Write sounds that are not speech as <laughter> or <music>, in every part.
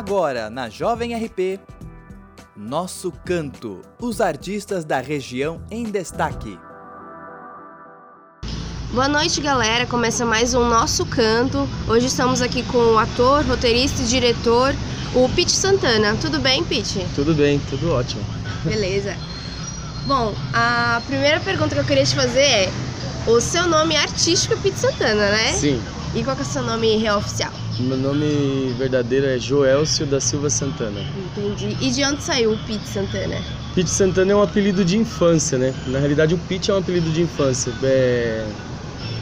Agora, na Jovem RP, Nosso Canto, os artistas da região em destaque. Boa noite, galera. Começa mais um Nosso Canto. Hoje estamos aqui com o ator, roteirista e diretor, o Pete Santana. Tudo bem, Pete? Tudo bem, tudo ótimo. Beleza. Bom, a primeira pergunta que eu queria te fazer é: o seu nome artístico é Pete Santana, né? Sim. E qual que é o seu nome real oficial? Meu nome verdadeiro é Joelcio da Silva Santana. Entendi. E de onde saiu o Pete Santana? Pete Santana é um apelido de infância, né? Na realidade, o Pete é um apelido de infância. É...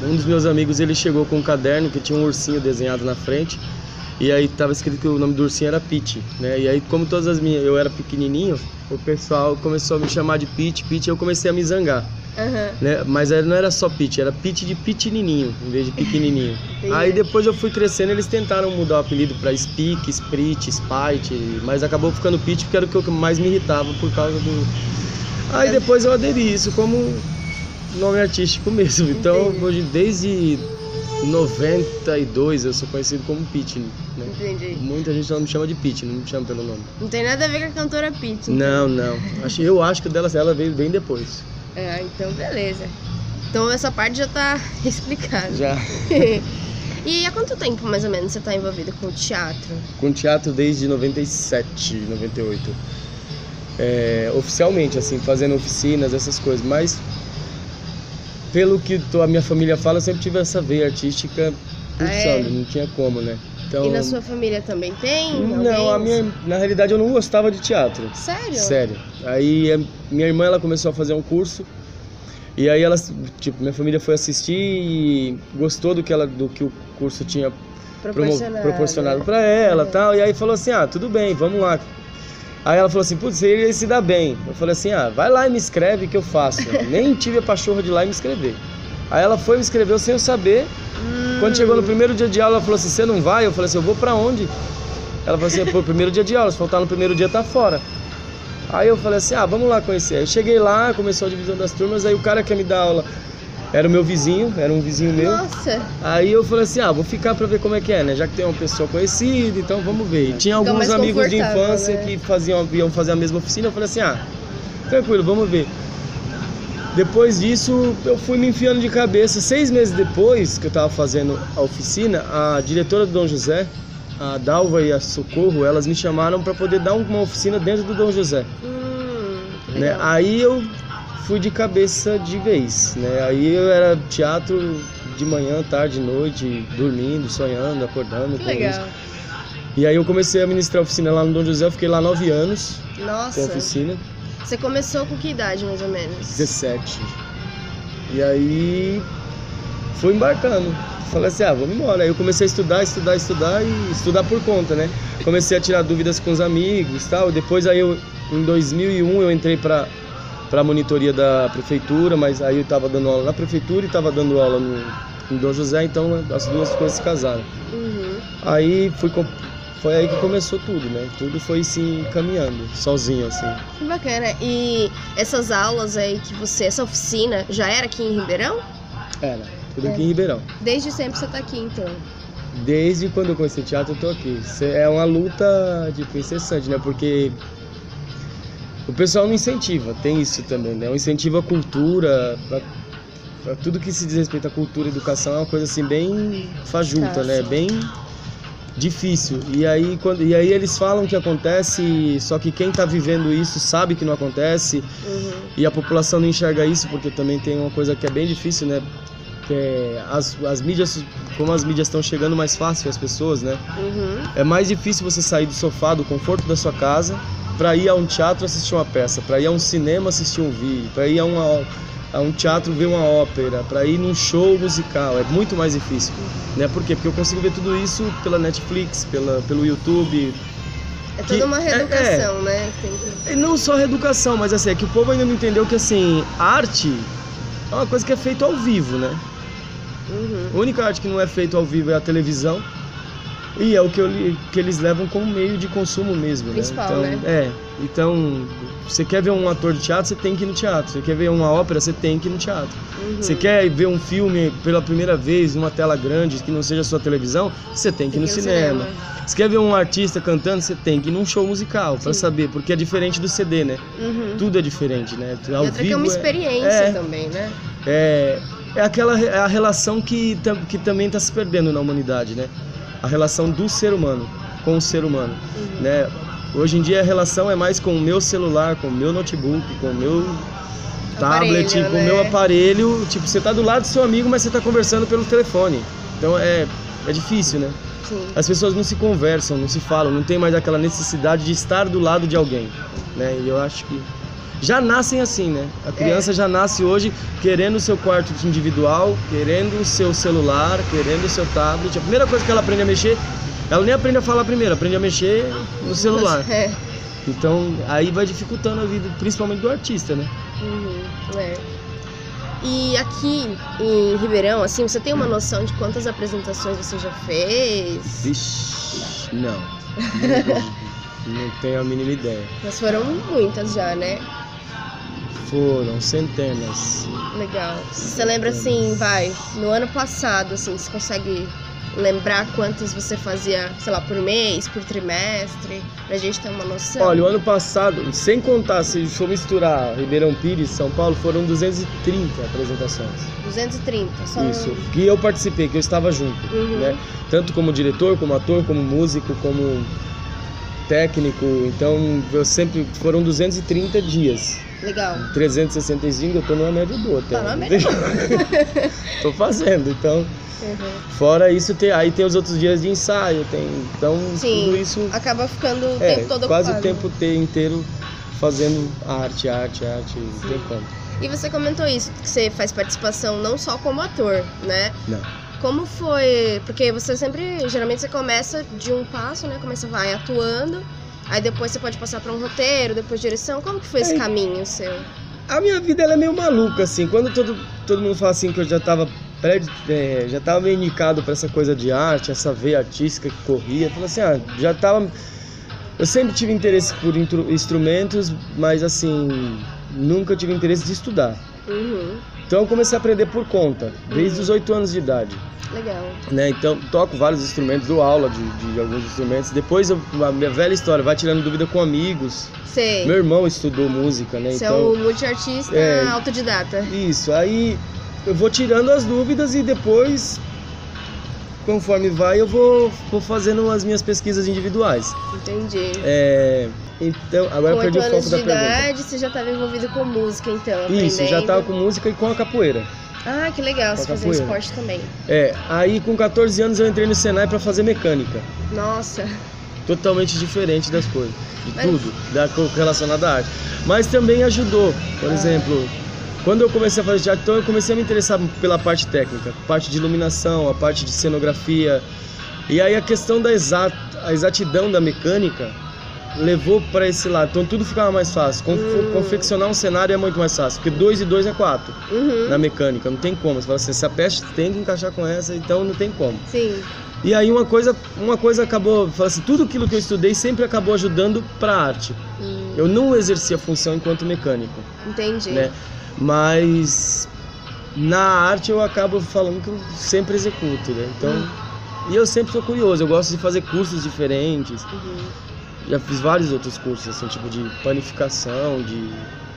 Um dos meus amigos ele chegou com um caderno que tinha um ursinho desenhado na frente e aí estava escrito que o nome do ursinho era Pete, né? E aí, como todas as minhas, eu era pequenininho, o pessoal começou a me chamar de Pete, Pete, e eu comecei a me zangar. Aham. né? Mas aí não era só Pete, era Pete de pequenininho, em vez de pequenininho. <laughs> Aí depois eu fui crescendo, eles tentaram mudar o apelido para Speak, Sprit, Spite, mas acabou ficando Pete porque era o que mais me irritava por causa do. Aí depois eu aderi isso como nome artístico mesmo. Então, hoje desde 92 eu sou conhecido como Pete, né? Entendi. Muita gente não me chama de Pete, não me chama pelo nome. Não tem nada a ver com a cantora Pete. Não, não. Acho, eu acho que o dela, ela veio bem depois. Ah, então beleza. Então essa parte já tá <laughs> explicada. Já. <laughs> e há quanto tempo mais ou menos você tá envolvido com o teatro? com teatro desde 97, 98. É, oficialmente, assim, fazendo oficinas, essas coisas. Mas, pelo que a minha família fala, eu sempre tive essa veia artística pulsando, Ah, é? não tinha como, né? Então, E na sua família também tem? não, a minha, na realidade eu não gostava de teatro. Sério? Sério. Aí minha irmã ela começou a fazer um curso e aí ela, tipo, minha família foi assistir e gostou do que ela, do que o curso tinha proporcionado para ela É. tal. E aí falou assim: ah, tudo bem, vamos lá. Aí ela falou assim: putz, você iria se dar bem. Eu falei assim: ah, vai lá e me escreve que eu faço. Nem <laughs> tive a pachorra de ir lá e me inscrever. Aí ela foi, me escreveu sem eu saber. Hum, Quando chegou no primeiro dia de aula, ela falou assim: você não vai? Eu falei assim: eu vou pra onde? Ela falou assim: pô, primeiro dia de aula, se faltar no primeiro dia tá fora. Aí eu falei assim: ah, vamos lá conhecer. Aí eu cheguei lá, começou a divisão das turmas. Aí o cara que ia me dar aula era o meu vizinho, era um vizinho meu. Nossa, Aí eu falei assim, ah, vou ficar pra ver como é que é, né? Já que tem uma pessoa conhecida, então vamos ver. E tinha alguns amigos de infância né? que faziam, iam fazer a mesma oficina, eu falei assim, ah, tranquilo, vamos ver. Depois disso, eu fui me enfiando de cabeça. Seis meses depois que eu tava fazendo a oficina, a diretora do Dom José, a Dalva e a Socorro, elas me chamaram para poder dar uma oficina dentro do Dom José. hum, Né? Aí eu fui de cabeça de vez, né? Aí eu era teatro de manhã, tarde, noite, dormindo, sonhando, acordando com isso. legal. E aí eu comecei a ministrar oficina lá no Dom José, eu fiquei lá nove anos com Nossa, oficina, você começou com que idade mais ou menos? 17. E aí fui embarcando. Falei assim, ah, vamos embora. Aí eu comecei a estudar, estudar, estudar e estudar por conta, né? Comecei a tirar dúvidas com os amigos e tal. Depois aí eu, em 2001 eu entrei para para a monitoria da prefeitura, mas aí eu estava dando aula na prefeitura e estava dando aula no, em Dom José, então as duas coisas se casaram. Uhum. Aí fui foi aí que começou tudo, né? Tudo foi se encaminhando, sozinho assim. Que bacana. E essas aulas aí que você, essa oficina, já era aqui em Ribeirão? Era, tudo É. aqui em Ribeirão. Desde sempre você tá aqui, então. Desde quando eu conheci teatro, eu tô aqui. É uma luta tipo, incessante, né? Porque o pessoal não incentiva, tem isso também, né? O incentivo à cultura, pra, pra tudo que se diz respeito à cultura e educação é uma coisa assim bem fajuta, né? Bem difícil. E aí, quando, e aí eles falam que acontece, só que quem tá vivendo isso sabe que não acontece Uhum. e a população não enxerga isso porque também tem uma coisa que é bem difícil, né? Que é as, as mídias, como as mídias estão chegando mais fácil às pessoas, né? Uhum. É mais difícil você sair do sofá, do conforto da sua casa, para ir a um teatro assistir uma peça, para ir a um cinema assistir um vídeo, para ir a, uma, a um teatro ver uma ópera, para ir num show musical. É muito mais difícil, né? Por quê? Porque eu consigo ver tudo isso pela Netflix, pela, pelo YouTube, É Que- toda uma é- reeducação, né? Tem que... E não só reeducação, mas assim, é que o povo ainda não entendeu que assim, arte é uma coisa que é feita ao vivo, né? Uhum. A única arte que não é feita ao vivo é a televisão. E é o que, eu, que eles levam como meio de consumo mesmo. Principal, né? Então, né? É. Então, você quer ver um ator de teatro, você tem que ir no teatro. Você quer ver uma ópera, você tem que ir no teatro. Uhum. Você quer ver um filme pela primeira vez numa tela grande, que não seja sua televisão, você tem que ir no, cinema. cinema. Você quer ver um artista cantando, você tem que ir num show musical para saber, porque é diferente do CD, né? Uhum. Tudo é diferente, né? Ao e outra vivo, que é uma experiência é, também, né? É, é aquela é a relação que, que também está se perdendo na humanidade, né? A relação do ser humano com o ser humano, uhum. né? Hoje em dia a relação é mais com o meu celular, com o meu notebook, com o meu tablet, aparelho, com o né? meu aparelho. Tipo, você tá do lado do seu amigo, mas você tá conversando pelo telefone. Então é, é difícil, né? Sim. As pessoas não se conversam, não se falam, não tem mais aquela necessidade de estar do lado de alguém, né? E eu acho que já nascem assim, né? A criança é. já nasce hoje querendo o seu quarto individual, querendo o seu celular, querendo o seu tablet. A primeira coisa que ela aprende a mexer, ela nem aprende a falar primeiro, aprende a mexer no celular. É. Então aí vai dificultando a vida, principalmente do artista, né? Uhum, é. E aqui em Ribeirão, assim, você tem uma noção de quantas apresentações você já fez? Vixe, não. não tenho a mínima ideia. Mas foram muitas já, né? Foram centenas. Legal. Você lembra assim, vai, no ano passado, assim, você consegue lembrar quantas você fazia, sei lá, por mês, por trimestre, pra gente ter uma noção? Olha, o ano passado, sem contar, se for misturar Ribeirão Pires e São Paulo, foram 230 apresentações. 230, só Isso, que eu participei, que eu estava junto, Uhum. né? Tanto como diretor, como ator, como músico, como técnico, então eu sempre, foram 230 dias. Legal. 365 eu tô numa média boa até. Tá numa média <laughs> tô fazendo, então... Uhum. Fora isso, tem, aí tem os outros dias de ensaio, tem, então Sim, tudo isso acaba ficando o é, tempo todo quase ocupado. o tempo inteiro fazendo arte, arte, arte, tem como. E você comentou isso, que você faz participação não só como ator, né? Não. Como foi? Porque você sempre, geralmente você começa de um passo, né? Começa vai atuando, aí depois você pode passar para um roteiro, depois direção. Como que foi esse É. caminho seu? A minha vida ela é meio maluca, assim. Quando todo, todo mundo fala assim que eu já tava pré, é, já tava meio indicado para essa coisa de arte, essa veia artística que corria, fala assim, ah, já tava. Eu sempre tive interesse por instrumentos, mas assim, nunca tive interesse de estudar. Uhum. Então eu comecei a aprender por conta, desde os oito anos de idade. Legal. né? Então toco vários instrumentos, dou aula de, de alguns instrumentos. Depois eu, a minha velha história, vai tirando dúvida com amigos. Sei. Meu irmão estudou música, né? Você então é um multiartista É. autodidata. isso. Aí eu vou tirando as dúvidas e depois, conforme vai, eu vou, vou fazendo as minhas pesquisas individuais. Entendi. É, então agora com eu perdi o foco da pergunta. idade, você já estava envolvido com música, então, Isso, já aprendendo. tava com música e com a capoeira. Ah, que legal, você fazia esporte também. É, aí com 14 anos eu entrei no Senai para fazer mecânica. Nossa. totalmente diferente das coisas, de Mas- tudo, da, relacionado à arte. Mas também ajudou, por Ah. exemplo, quando eu comecei a fazer teatro, então eu comecei a me interessar pela parte técnica, parte de iluminação, a parte de cenografia. E aí a questão da exa a exatidão da mecânica levou para esse lado. Então tudo ficava mais fácil. Conf- Hum. Confeccionar um cenário é muito mais fácil, porque 2 e 2 é 4 Uhum. na mecânica, não tem como. Você fala assim, essa peça tem que encaixar com essa, então não tem como. Sim. E aí uma coisa, uma coisa acabou, fala assim, tudo aquilo que eu estudei sempre acabou ajudando para arte. Hum, Eu não exerci a função enquanto mecânico, entendi. né? Mas na arte eu acabo falando que eu sempre executo, né? Então, Hum. e eu sempre sou curioso, eu gosto de fazer cursos diferentes. Uhum. Já fiz vários outros cursos, assim, tipo de panificação, de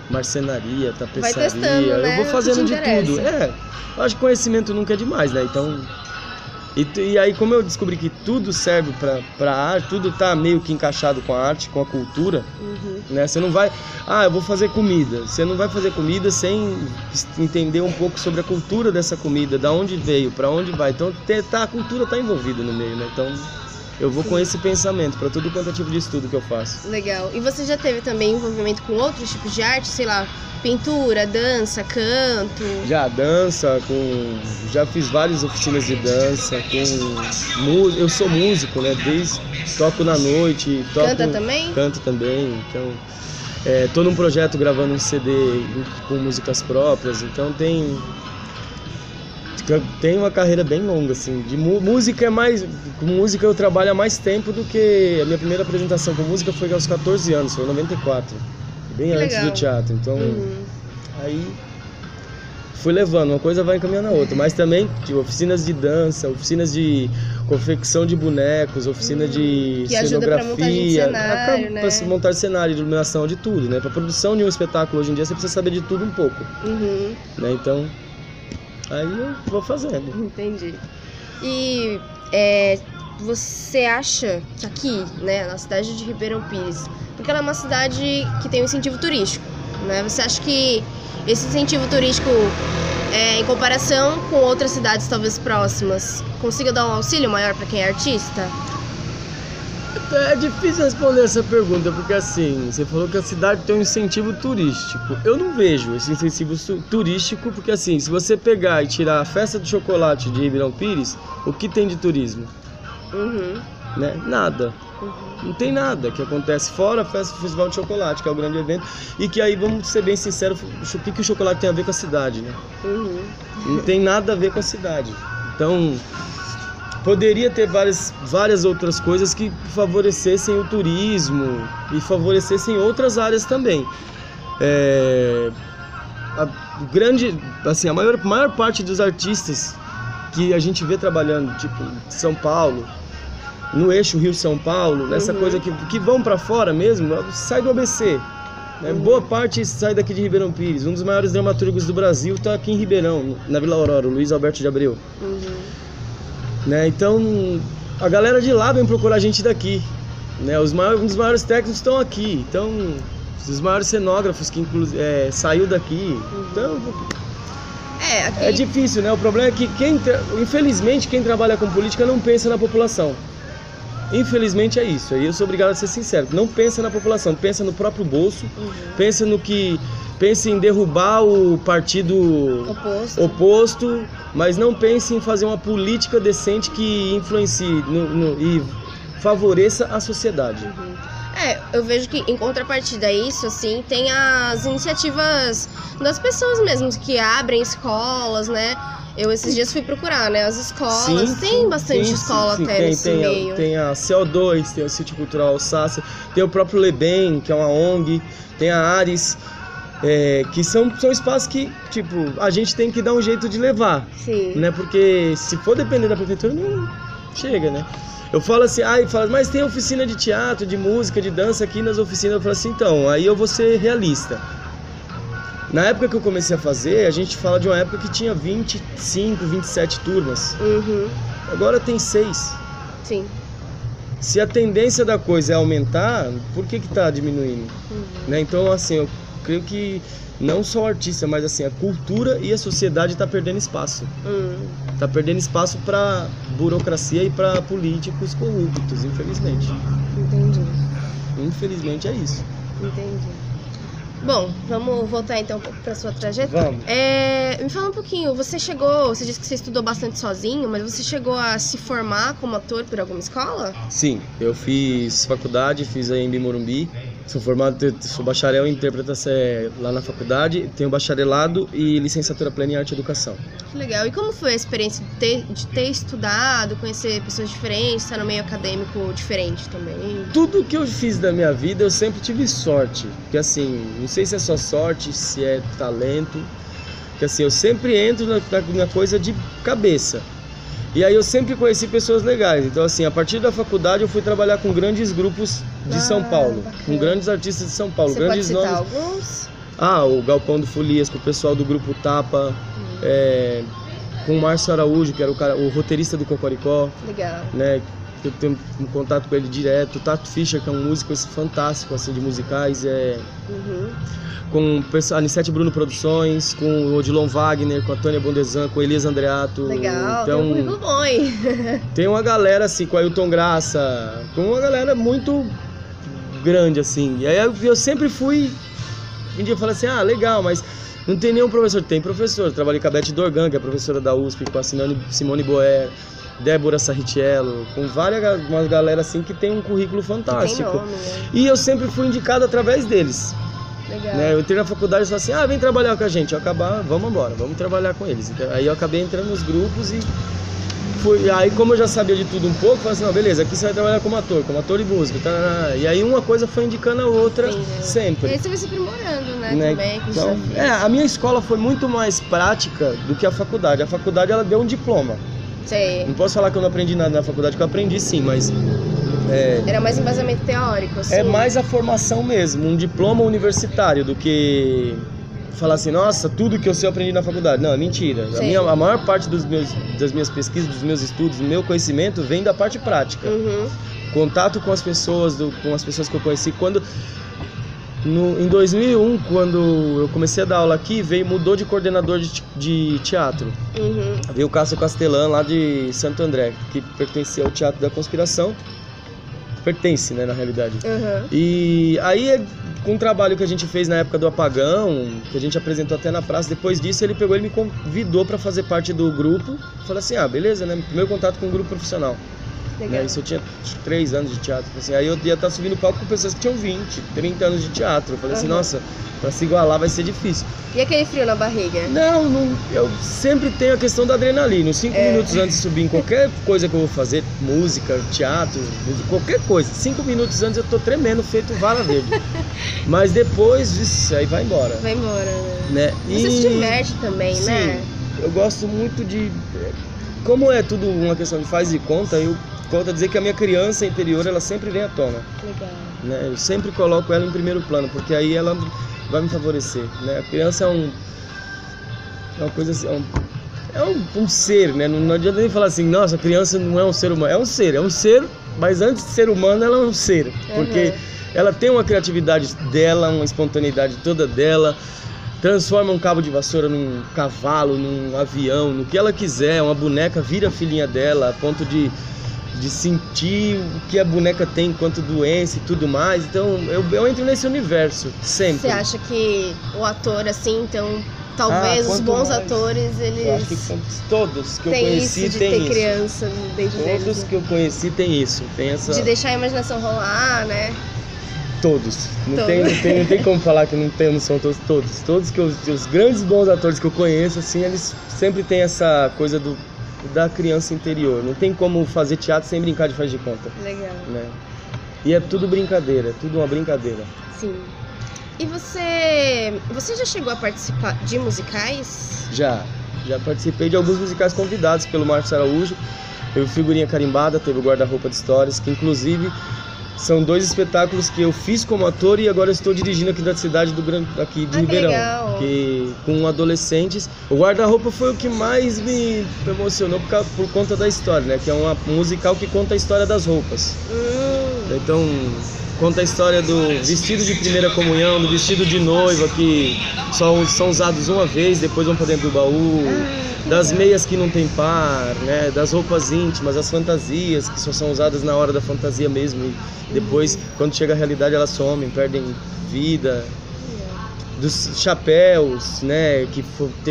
marcenaria, tapeçaria. testando, né, Eu vou fazendo de tudo. É, eu acho que conhecimento nunca é demais, né? Então. E, e aí, como eu descobri que tudo serve pra, pra arte, tudo tá meio que encaixado com a arte, com a cultura, Uhum. né? Você não vai, ah, eu vou fazer comida. Você não vai fazer comida sem entender um pouco sobre a cultura dessa comida, da onde veio, pra onde vai. Então, tá, a cultura tá envolvida no meio, né? Então, eu vou com esse pensamento pra tudo quanto é tipo de estudo que eu faço. Legal. E você já teve também envolvimento com outros tipos de arte, sei lá, pintura, dança, canto? Já dança, com já fiz várias oficinas de dança, com mu- eu sou músico, né? Desde toco na noite, toco Canta também? Canto também, então é, tô num projeto gravando um CD com músicas próprias, então tem tem uma carreira bem longa, assim. De música é mais. Com música eu trabalho há mais tempo do que. A minha primeira apresentação com música foi aos 14 anos, foi em 94. Bem Que antes legal. do teatro. Então. Uhum. Aí fui levando, uma coisa vai encaminhando a outra. Mas também tipo, oficinas de dança, oficinas de confecção de bonecos, oficina de Hum, Que ajuda pra cenografia, cenário, né? pra montar cenário, de iluminação, de tudo, né? Pra produção de um espetáculo hoje em dia você precisa saber de tudo um pouco, Uhum. né? Então, aí eu vou fazendo. Entendi. E é, você acha que aqui, né, na cidade de Ribeirão Pires, porque ela é uma cidade que tem um incentivo turístico, né? Você acha que esse incentivo turístico, é, em comparação com outras cidades talvez próximas, consiga dar um auxílio maior para quem é artista? É difícil responder essa pergunta, porque assim, você falou que a cidade tem um incentivo turístico. Eu não vejo esse incentivo turístico, porque assim, se você pegar e tirar a festa do chocolate de Ribeirão Pires, o que tem de turismo? Uhum. Né? Nada. Não tem nada que acontece fora a festa do Festival de Chocolate, que é o grande evento, e que aí, vamos ser bem sinceros, o que, que o chocolate tem a ver com a cidade, né? Uhum. Não tem nada a ver com a cidade. Então, poderia ter várias, várias outras coisas que favorecessem o turismo e favorecessem outras áreas também. É, a grande, assim, a maior, maior parte dos artistas que a gente vê trabalhando, tipo, São Paulo, no eixo Rio-São Paulo, nessa Uhum. coisa que, que vão para fora mesmo, sai do ABC. né? Boa parte sai daqui de Ribeirão Pires. Um dos maiores dramaturgos do Brasil está aqui em Ribeirão, na Vila Aurora, o Luiz Alberto de Abreu. Uhum. Né? Então, a galera de lá vem procurar a gente daqui. Né? Os maiores, um dos maiores técnicos estão aqui. Então, os maiores cenógrafos que é, saiu daqui. Então, É, aqui. é difícil, né? O problema é que quem, infelizmente, quem trabalha com política não pensa na população. Infelizmente é isso. Aí eu sou obrigado a ser sincero. Não pensa na população, pensa no próprio bolso, Uhum. pensa no que, pensa em derrubar o partido Oposto. oposto, mas não pense em fazer uma política decente que influencie no- no- e favoreça a sociedade. É, eu vejo que em contrapartida a isso, assim, tem as iniciativas das pessoas mesmo que abrem escolas, né? Eu esses dias fui procurar, né? As escolas, Sim, tem bastante sim, escola sim, sim. até tem, nesse tem, meio. A, tem a CO2, tem o Sítio Cultural Alsácia, tem o próprio Lebem, que é uma ONG, tem a Ares, é, que são, são espaços que, tipo, a gente tem que dar um jeito de levar, Sim. né? Porque se for depender da prefeitura, não chega, né? Eu falo assim, ai, fala, mas tem oficina de teatro, de música, de dança aqui nas oficinas. Eu falo assim, então, aí eu vou ser realista. Na época que eu comecei a fazer, a gente fala de uma época que tinha 25, 27 turmas. Uhum. Agora tem seis. Sim. Se a tendência da coisa é aumentar, por que que tá diminuindo? Uhum. Né? Então, assim, eu creio que não só o artista, mas assim, a cultura e a sociedade tá perdendo espaço. Hum. Tá perdendo espaço para burocracia e para políticos corruptos, infelizmente. Entendi. Infelizmente é isso. Entendi. Bom, vamos voltar então um pouco pra sua trajetória. Vamos. É, me fala um pouquinho, você chegou, você disse que você estudou bastante sozinho, mas você chegou a se formar como ator por alguma escola? Sim, eu fiz faculdade, fiz a em Morumbi. Sou formado, sou bacharel em interpretação é, lá na faculdade, tenho bacharelado e licenciatura plena em arte e educação. Que legal. E como foi a experiência de ter, de ter estudado, conhecer pessoas diferentes, estar no meio acadêmico diferente também? Tudo que eu fiz da minha vida eu sempre tive sorte. Que assim, não sei se é só sorte, se é talento. Que assim, eu sempre entro na, na, na coisa de cabeça. E aí eu sempre conheci pessoas legais. Então assim, a partir da faculdade eu fui trabalhar com grandes grupos de Ah, São Paulo, bacana. com grandes artistas de São Paulo, Você pode grandes citar nomes. alguns? Ah, o Galpão do Folias, com o pessoal do grupo Tapa, é, com o Márcio Araújo, que era o, cara, o roteirista do Cocoricó, Legal. né? Eu tenho um contato com ele direto. O Tato Fischer, que é um músico fantástico assim, de musicais, é, Uhum. com o a Anissete Bruno Produções, com o Odilon Wagner, com a Tônia Bondesan, com a Elias Andreato. Legal, Então, tem um bom, hein? <laughs> tem uma galera assim, com a Ailton Graça, com uma galera muito grande assim. E aí eu, eu sempre fui. Um dia eu falei assim: ah, legal, mas não tem nenhum professor. Tem professor. Eu trabalhei com a Beth Dorgan, que é professora da USP, com a Simone, Simone Boer, Débora Sarritiello, com várias uma galera assim que tem um currículo fantástico. nome, né? E eu sempre fui indicado através deles. Legal. Né? Eu entrei na faculdade e falei assim, ah, vem trabalhar com a gente. Eu acabar, vamos embora, vamos trabalhar com eles. Então, aí eu acabei entrando nos grupos e fui. Aí como eu já sabia de tudo um pouco, falei assim, não, beleza, aqui você vai trabalhar como ator, como ator de música. Tá, e aí uma coisa foi indicando a outra Entendi. E sempre. aí você vai se aprimorando, né? né? Também, Então, é, a minha escola foi muito mais prática do que a faculdade. A faculdade ela deu um diploma. Sei. Não posso falar que eu não aprendi nada na faculdade, que eu aprendi sim, mas é, Era mais embasamento teórico, assim. é mais a formação mesmo, um diploma universitário do que falar assim, nossa, tudo que eu sei eu aprendi na faculdade. Não, é mentira. A, Sim. minha, a maior parte dos meus, das minhas pesquisas, dos meus estudos, do meu conhecimento vem da parte prática. Uhum. Contato com as pessoas, do- com as pessoas que eu conheci. Quando no, em 2001, quando eu comecei a dar aula aqui, veio mudou de coordenador de, de teatro. Uhum. Veio o Cássio Castelã lá de Santo André, que pertencia ao Teatro da Conspiração. Pertence, né, na realidade. Uhum. E aí, é, com o trabalho que a gente fez na época do apagão, que a gente apresentou até na praça, depois disso ele pegou e me convidou para fazer parte do grupo. Falei assim, ah, beleza, né? Primeiro contato com um grupo profissional. Legal. Né? Isso eu tinha três anos de teatro. Assim, aí eu ia estar subindo palco com pessoas que tinham 20, 30 anos de teatro. Eu falei assim, Aham. nossa, para se igualar vai ser difícil. E aquele frio na barriga? Não, não, eu sempre tenho a questão da adrenalina. Os cinco É. minutos antes de subir em qualquer coisa que eu vou fazer, música, teatro, qualquer coisa, cinco minutos antes eu tô tremendo, feito vara verde. <laughs> Mas depois, vixe, aí vai embora. Vai embora, né? Né? Você se diverte também, Sim, né? eu gosto muito de. Como é tudo uma questão de faz e conta, eu volto a dizer que a minha criança interior ela sempre vem à tona. Legal. né? Eu sempre coloco ela em primeiro plano, porque aí ela vai me favorecer, né? A criança é um é uma coisa assim, é um, é um, um ser, né? Não, não adianta nem falar assim, nossa, a criança não é um ser humano, é um ser, é um ser, mas antes de ser humano ela é um ser, porque Uhum. ela tem uma criatividade dela, uma espontaneidade toda dela. Transforma um cabo de vassoura num cavalo, num avião, no que ela quiser. Uma boneca vira filhinha dela, a ponto de de sentir o que a boneca tem enquanto doença e tudo mais. Então eu, eu entro nesse universo sempre. Você acha que o ator, assim, então, talvez Ah, os bons mais. atores, Eu acho que eles todos que eu têm conheci isso de têm ter isso. criança deles. Todos né? que eu conheci tem isso, tem essa. De deixar a imaginação rolar, né? Todos. Não Todos. tem, não tem, não tem como falar que não tem, não são todos. Todos, todos que eu, os grandes bons atores que eu conheço, assim, eles sempre têm essa coisa do da criança interior. Não tem como fazer teatro sem brincar de faz de conta, Legal. né? E é tudo brincadeira, é tudo uma brincadeira. Sim. E você. Você já chegou a participar de musicais? Já, já participei de alguns musicais convidados pelo Marcos Araújo. Teve o Figurinha Carimbada, teve o Guarda-Roupa de Histórias, que inclusive são dois espetáculos que eu fiz como ator e agora estou dirigindo aqui da cidade do Gran... aqui de Ah, que Ribeirão. legal. Que com adolescentes. O Guarda-Roupa foi o que mais me emocionou por, causa- por conta da história, né? Que é uma- um musical que conta a história das roupas. Hum, Então, conta a história do vestido de primeira comunhão, do vestido de noiva que só são usados uma vez, depois vão para dentro do baú, das meias que não tem par, né, das roupas íntimas, as fantasias que só são usadas na hora da fantasia mesmo. E depois quando chega a realidade elas somem, perdem vida. Dos chapéus, né, que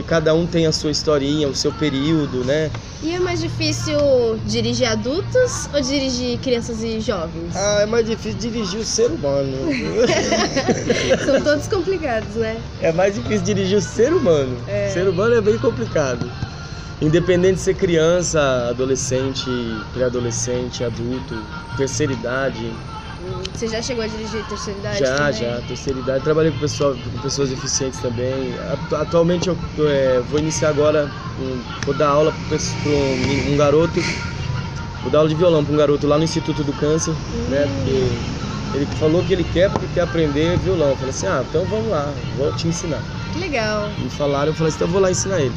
cada um tem a sua historinha, o seu período, né? E é mais difícil dirigir adultos ou dirigir crianças e jovens? Ah, é mais difícil dirigir o ser humano. <laughs> São todos complicados, né? É mais difícil dirigir o ser humano. É. O ser humano é bem complicado. Independente de ser criança, adolescente, pré-adolescente, adulto, terceira idade. Hum, Você já chegou a dirigir terceira idade? já, também? já, terceira idade. Trabalhei com, pessoal, com pessoas deficientes também. Atu- Atualmente eu é, vou iniciar agora, um, vou dar aula para um, um garoto, vou dar aula de violão para um garoto lá no Instituto do Câncer, né? Porque ele falou que ele quer porque quer aprender violão. Eu falei assim, ah, então vamos lá, vou te ensinar. Que legal. me falaram, eu falei assim, então eu vou lá ensinar ele.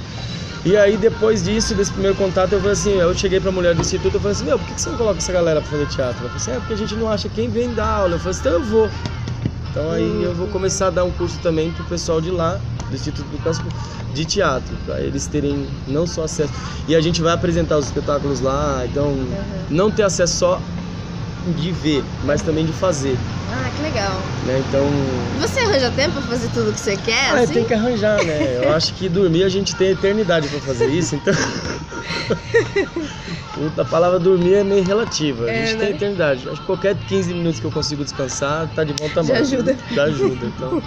E aí depois disso, desse primeiro contato, eu falei assim, eu cheguei pra mulher do instituto, eu falei assim, meu, por que você não coloca essa galera pra fazer teatro? Ela falou assim, é porque a gente não acha quem vem dar aula. Eu falei assim, então eu vou. Então aí eu vou começar a dar um curso também pro pessoal de lá, do Instituto do Casco, de teatro, pra eles terem não só acesso. E a gente vai apresentar os espetáculos lá, então não ter acesso só de ver, mas também de fazer, Ah, que legal. né? Então Você arranja tempo pra fazer tudo que você quer, ah, assim? tem que arranjar, né? Eu acho que dormir a gente tem eternidade pra fazer isso, então. <laughs> a palavra dormir é meio relativa. A É, gente né? tem eternidade. Acho que qualquer 15 minutos que eu consigo descansar, tá de volta a Já ajuda. Já ajuda, então.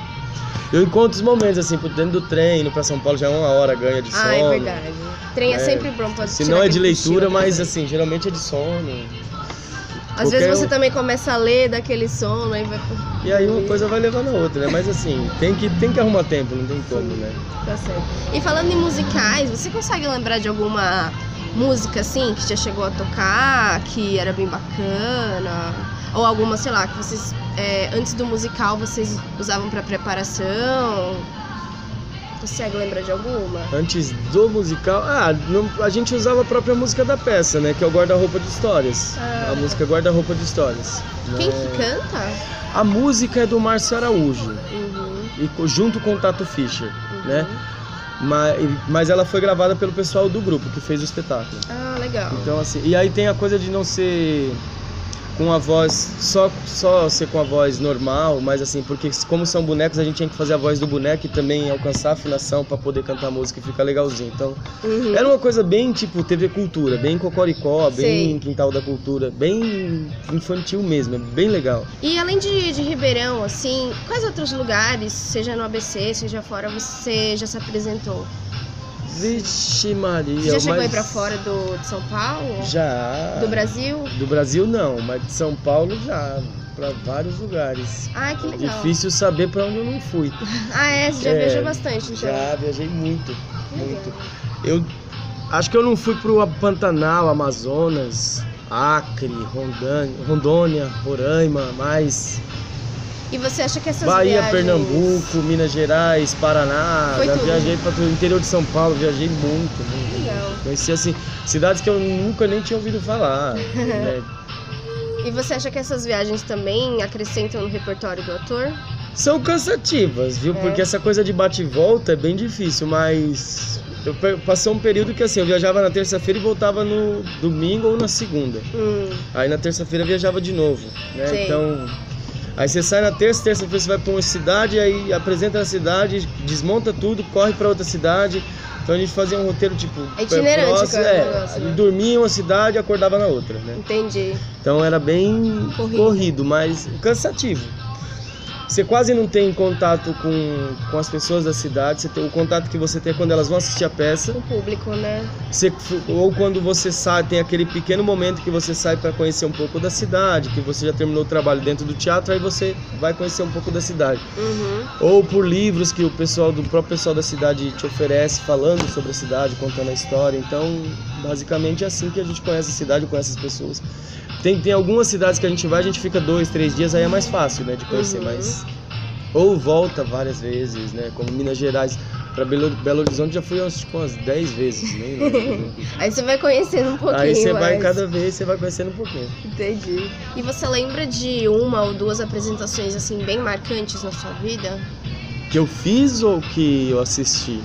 Eu encontro os momentos, assim, por dentro do trem, indo pra São Paulo já é uma hora, ganha de sono. Ah, é verdade. Trem é, É, sempre bom pra Se não é de leitura, mas assim, geralmente é de sono. Às vezes você um- também começa a ler daquele sono, aí vai. E aí uma coisa vai levando a outra, né? Mas assim, tem que, tem que arrumar tempo, não tem como, né? Tá certo. E falando em musicais, você consegue lembrar de alguma música assim que já chegou a tocar, que era bem bacana? Ou alguma, sei lá, que vocês é, antes do musical vocês usavam pra preparação? Consegue lembrar de alguma? Antes do musical, ah, não- a gente usava a própria música da peça, né? Que é o guarda-roupa de histórias. Ah. A música guarda-roupa de histórias. Quem né? que canta? A música é do Márcio Araújo, Uhum, e junto com o Tato Fischer, uhum. né? Mas, mas ela foi gravada pelo pessoal do grupo que fez o espetáculo. Ah, legal. Então assim, e aí tem a coisa de não ser com a voz só só ser com a voz normal, mas assim, porque como são bonecos, a gente tinha que fazer a voz do boneco e também alcançar a afinação para poder cantar a música e ficar legalzinho. Então, Uhum. era uma coisa bem tipo TV Cultura, bem cocoricó, bem Sei. Quintal da Cultura, bem infantil mesmo, é bem legal. E além de, de Ribeirão, assim, quais outros lugares, seja no ABC, seja fora, você já se apresentou? Vixe Maria, Você já chegou mas aí pra fora do, de São Paulo? Já. Do Brasil? Do Brasil não, mas de São Paulo já, para vários lugares. Ah, que legal. Difícil saber para onde eu não fui. <laughs> Ah, é? Você já É, viajou bastante, então. Já viajei muito, muito. Eu acho que eu não fui pro Pantanal, Amazonas, Acre, Rondônia, Rondônia Roraima, mas E você acha que essas Bahia, viagens... Pernambuco, Minas Gerais, Paraná, Foi já tudo. viajei para o interior de São Paulo, viajei muito, muito. Legal. Conheci assim cidades que eu nunca nem tinha ouvido falar, né? <laughs> E você acha que essas viagens também acrescentam no repertório do ator? São cansativas, viu? É. Porque essa coisa de bate e volta é bem difícil, mas eu passou um período que assim, eu viajava na terça-feira e voltava no domingo ou na segunda. Hum, Aí na terça-feira viajava de novo, né? Sim. Então, aí você sai na terça, terça-feira você vai para uma cidade, aí apresenta na cidade, desmonta tudo, corre para outra cidade. Então a gente fazia um roteiro tipo É itinerante, próximo, cara, é, negócio, né? dormia em uma cidade e acordava na outra, né? entendi. Então era bem Corrido. corrido, mas cansativo. Você quase não tem contato com, com as pessoas da cidade, você tem, o contato que você tem é quando elas vão assistir a peça, O público, né? você- ou quando você sai, tem aquele pequeno momento que você sai para conhecer um pouco da cidade, que você já terminou o trabalho dentro do teatro, aí você vai conhecer um pouco da cidade. Uhum. Ou por livros que o pessoal do próprio pessoal da cidade te oferece, falando sobre a cidade, contando a história. Então, basicamente é assim que a gente conhece a cidade, conhece as pessoas. Tem, tem algumas cidades que a gente vai, a gente fica dois, três dias, aí é mais fácil, né, de conhecer, Uhum. mas ou volta várias vezes, né, como Minas Gerais para Belo, Belo Horizonte já fui acho que umas 10 vezes, lembro. <laughs> Aí você vai conhecendo um pouquinho Aí você vai mais. cada vez, você vai conhecendo um pouquinho. Entendi. E você lembra de uma ou duas apresentações assim bem marcantes na sua vida? Que eu fiz ou que eu assisti?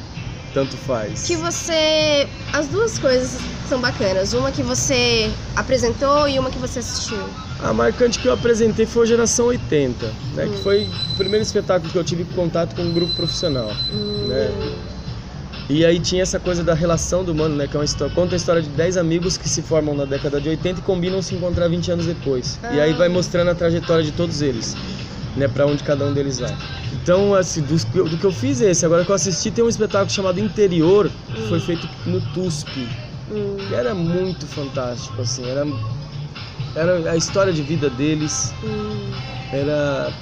Tanto faz. Que você. As duas coisas são bacanas. Uma que você apresentou e uma que você assistiu. A marcante que eu apresentei foi a Geração 80, né? Hum. Que foi o primeiro espetáculo que eu tive contato com um grupo profissional. Hum, Né? E aí tinha essa coisa da relação do humano, né? Que é uma história, conta a história de 10 amigos que se formam na década de 80 e combinam se encontrar 20 anos depois. E aí Ah. vai mostrando a trajetória de todos eles, né? Pra onde cada um deles vai. Então, assim, eu- do, que eu fiz esse. Agora que eu assisti, tem um espetáculo chamado Interior, que foi Hum. feito no TUSP. Hum, E era muito fantástico, assim. Era, era a história de vida deles. hum, Era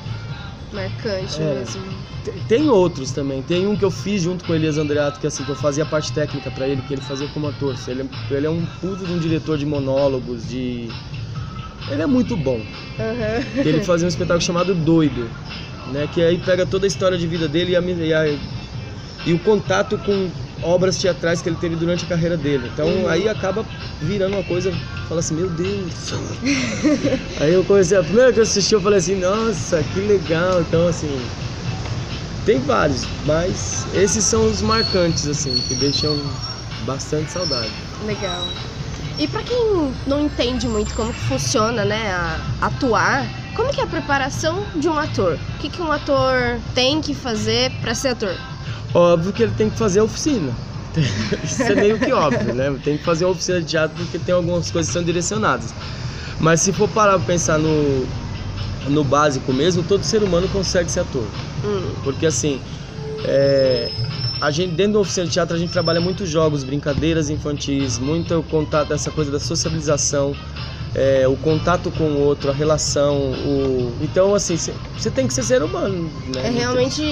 marcante É. mesmo. Tem- outros também. Tem um que eu fiz junto com o Elias Andreato, que assim, que eu fazia a parte técnica pra ele, que ele fazia como ator. Ele, é- ele é um puto de um diretor de monólogos, de. Ele é muito bom. Que ele fazia um espetáculo chamado Doido, né? Que aí pega toda a história de vida dele e, a, e, a- e o contato com obras teatrais que ele teve durante a carreira dele. Então Uhum. aí acaba virando uma coisa, fala assim, meu Deus. aí eu comecei, a primeira que eu assisti, eu falei assim, nossa, que legal. Então assim, tem vários, mas esses são os marcantes, assim, que deixam bastante saudade. Legal. E pra quem não entende muito como que funciona, né, a- atuar, como que é a preparação de um ator? O que, que um ator tem que fazer pra ser ator? Óbvio que ele tem que fazer a oficina. <laughs> Isso é meio que óbvio, né? Tem que fazer uma oficina de teatro porque tem algumas coisas que são direcionadas. Mas se for parar pra pensar no, no básico mesmo, todo ser humano consegue ser ator. Hum. Porque assim, é, a gente dentro da oficina de teatro a gente trabalha muitos jogos, brincadeiras infantis, muito contato, essa coisa da sociabilização, é, o contato com o outro, a relação, o então assim você tem que ser ser humano, né? É realmente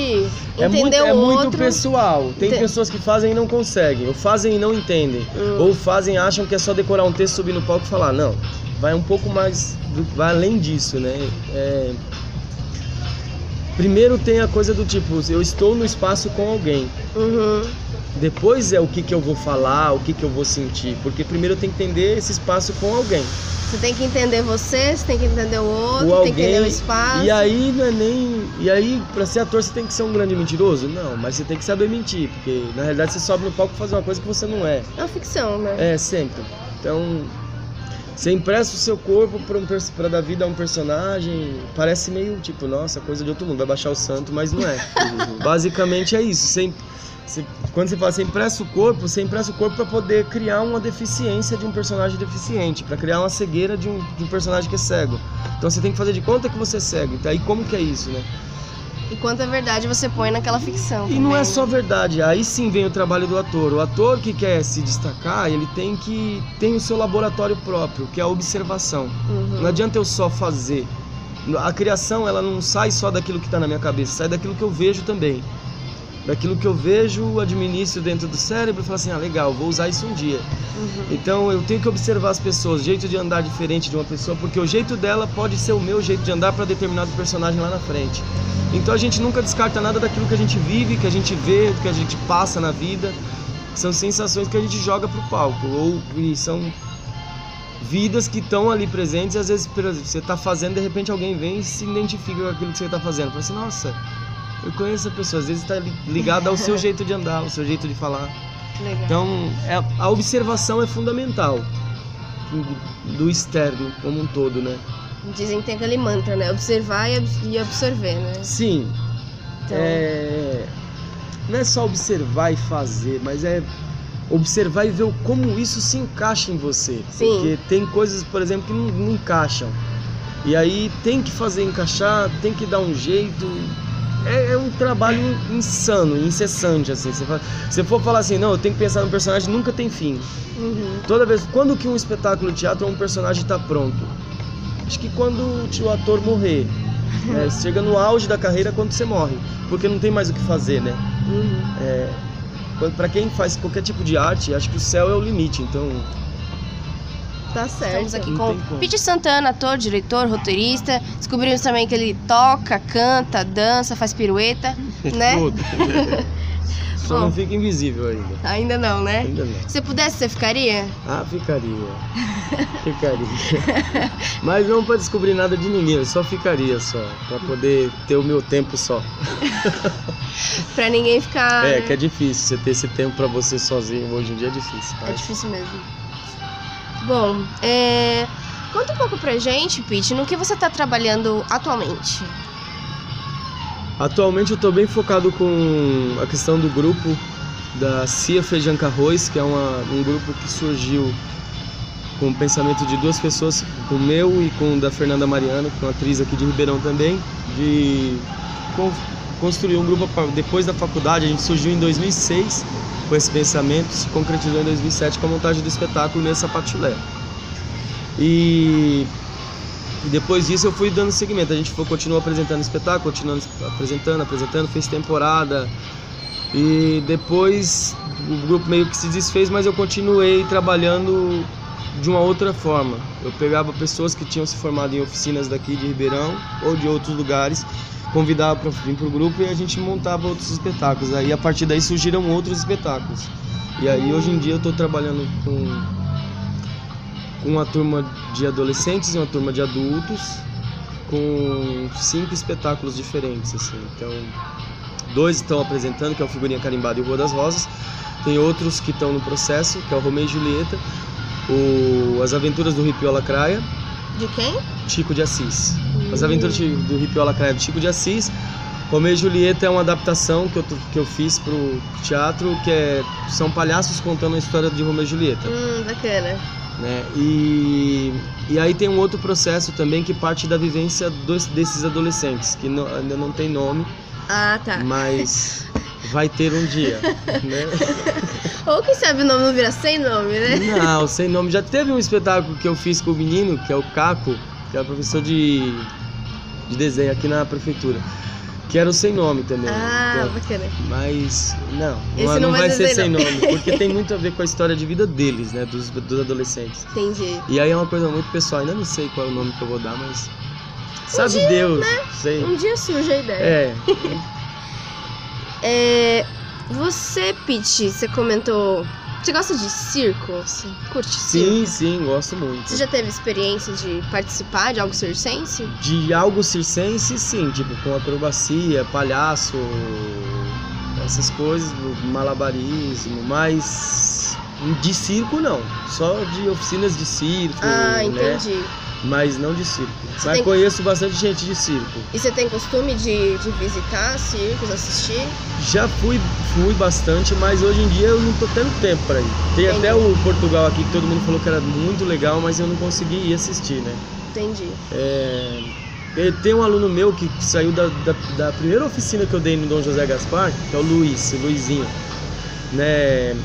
é entender muito, é outro. muito pessoal. Tem Ente- pessoas que fazem e não conseguem, ou fazem e não entendem, Hum. ou fazem e acham que é só decorar um texto, subir no palco e falar. Não, vai um pouco mais, do- vai além disso, né? É, Primeiro tem a coisa do tipo, eu estou no espaço com alguém. Uhum. Depois é o que, que eu vou falar, o que, que eu vou sentir. Porque primeiro eu tenho que entender esse espaço com alguém. Você tem que entender você, você tem que entender o outro, o tem que entender o alguém. espaço. E aí não é nem. E aí, pra ser ator, você tem que ser um grande mentiroso? Não, mas você tem que saber mentir. Porque na realidade você sobe no palco fazer uma coisa que você não é. É uma ficção, né? É, sempre. Então, você empresta o seu corpo pra, um, pra dar vida a um personagem. Parece meio tipo, nossa, coisa de outro mundo, vai baixar o santo, mas não é. <laughs> Basicamente é isso. Você, você- quando você fala, você empresta o corpo, você empresta o corpo pra poder criar uma deficiência de um personagem deficiente, pra criar uma cegueira de um, de um personagem que é cego. Então você tem que fazer de conta que você é cego. Então, aí como que é isso, né? E quanta verdade você põe naquela ficção. E não também, é só verdade, aí sim vem o trabalho do ator. O ator que quer se destacar, ele tem que tem o seu laboratório próprio, que é a observação. Uhum. Não adianta eu só fazer. A criação, ela não sai só daquilo que está na minha cabeça, sai daquilo que eu vejo também. Daquilo que eu vejo, administro dentro do cérebro e falo assim, ah, legal, vou usar isso um dia. Uhum. Então eu tenho que observar as pessoas, o jeito de andar diferente de uma pessoa, porque o jeito dela pode ser o meu jeito de andar para determinado personagem lá na frente. Então a gente nunca descarta nada daquilo que a gente vive, que a gente vê, que a gente passa na vida. São sensações que a gente joga pro palco, ou e são vidas que estão ali presentes e às vezes você está fazendo, de repente alguém vem e se identifica com aquilo que você está fazendo. Fala assim, nossa, eu conheço a pessoa, às vezes está ligada ao seu <laughs> jeito de andar, ao seu jeito de falar. Legal. Então, é- a observação é fundamental do externo como um todo, né? Dizem que tem aquele mantra, né? Observar e abs- absorver, né? Sim. Então- É... Não é só observar e fazer, mas é observar e ver como isso se encaixa em você. Sim. Porque tem coisas, por exemplo, que não, não encaixam. E aí tem que fazer encaixar, tem que dar um jeito. É, é um trabalho insano, incessante, assim. Você Se for falar assim, não, eu tenho que pensar no personagem, nunca tem fim. Uhum. Toda vez, quando que um espetáculo de teatro ou um personagem está pronto? Acho que quando o ator morrer. <laughs> né? Chega no auge da carreira quando você morre, porque não tem mais o que fazer, né? Uhum. É, pra quem faz qualquer tipo de arte, acho que o céu é o limite. Então, Tá certo. Estamos aqui Não com. Pete Santana, ator, diretor, roteirista. Descobrimos também que ele toca, canta, dança, faz pirueta, <laughs> né? tudo. <laughs> Só Bom. não fica invisível ainda. Ainda não, né? Ainda não. Se pudesse, você ficaria? Ah, ficaria. <laughs> Ficaria. Mas não pra descobrir nada de ninguém, eu só ficaria só. Pra poder ter o meu tempo só. Pra ninguém ficar. é, né? que é difícil você ter esse tempo pra você sozinho. Hoje em dia é difícil. É mas- difícil mesmo. Bom, é... conta um pouco pra gente, Pete, no que você tá trabalhando atualmente. Atualmente eu estou bem focado com a questão do grupo da Cia Feijão Carroz, que é uma- um grupo que surgiu com o pensamento de duas pessoas, com o meu e com o da Fernanda Mariano, que é uma atriz aqui de Ribeirão também, de con- construir um grupo depois da faculdade. A gente surgiu em 2006 com esse pensamento, se concretizou em 2007 com a montagem do espetáculo Nessa Sapato Chulé. E e depois disso eu fui dando seguimento. A gente foi, continuou apresentando espetáculo, continuando apresentando, apresentando, fez temporada. E depois o grupo meio que se desfez, mas eu continuei trabalhando de uma outra forma. Eu pegava pessoas que tinham se formado em oficinas daqui de Ribeirão ou de outros lugares, convidava para vir para o grupo e a gente montava outros espetáculos. Aí a partir daí surgiram outros espetáculos. E aí hoje em dia eu estou trabalhando com com uma turma de adolescentes e uma turma de adultos, com cinco espetáculos diferentes, assim. Então, dois estão apresentando, que é o Figurinha Carimbada e o Rua das Rosas. Tem outros que estão no processo, que é o Romeu e Julieta, o As Aventuras do Ripio Lacraia, De quem? Chico de Assis. As Aventuras do Ripio Lacraia do Chico de Assis. Romeu e Julieta é uma adaptação que eu, que eu fiz pro teatro, que é, são palhaços contando a história de Romeu e Julieta Hum, bacana. né? E, e aí tem um outro processo também que parte da vivência dos, desses adolescentes, que não- ainda não tem nome, Ah, tá. Mas <laughs> vai ter um dia, né? <laughs> Ou quem sabe o nome não vira sem nome, né? Não, sem nome. Já teve um espetáculo que eu fiz com o menino, que é o Caco, que é professor de, de desenho aqui na prefeitura. Que era o sem nome também. Ah, Então, bacana. mas não, não, não vai ser sem não. nome, porque tem muito a ver com a história de vida deles, né? Dos, dos adolescentes. Entendi. E aí é uma coisa muito pessoal, ainda não sei qual é o nome que eu vou dar, mas. Sabe dia, Deus, sei. Um dia surge a ideia. É, <laughs> É, você, Pete, você comentou. Você gosta de circo? Curte sim, circo? sim, gosto muito. Você já teve experiência de participar de algo circense? De algo circense, sim, tipo com acrobacia, palhaço, essas coisas, malabarismo, mas de circo não. Só de oficinas de circo, Ah, né? Mas não de circo. Você mas tem- conheço bastante gente de circo. E você tem costume de, de visitar circos, assistir? Já fui, fui bastante, mas hoje em dia eu não tô tendo tempo para ir. Tem Entendi. até o Portugal aqui que todo mundo falou que era muito legal, mas eu não consegui ir assistir, né? Entendi. É, tem um aluno meu que saiu da, da, da primeira oficina que eu dei no Dom José Gaspar, que é o Luiz, o Luizinho. Né?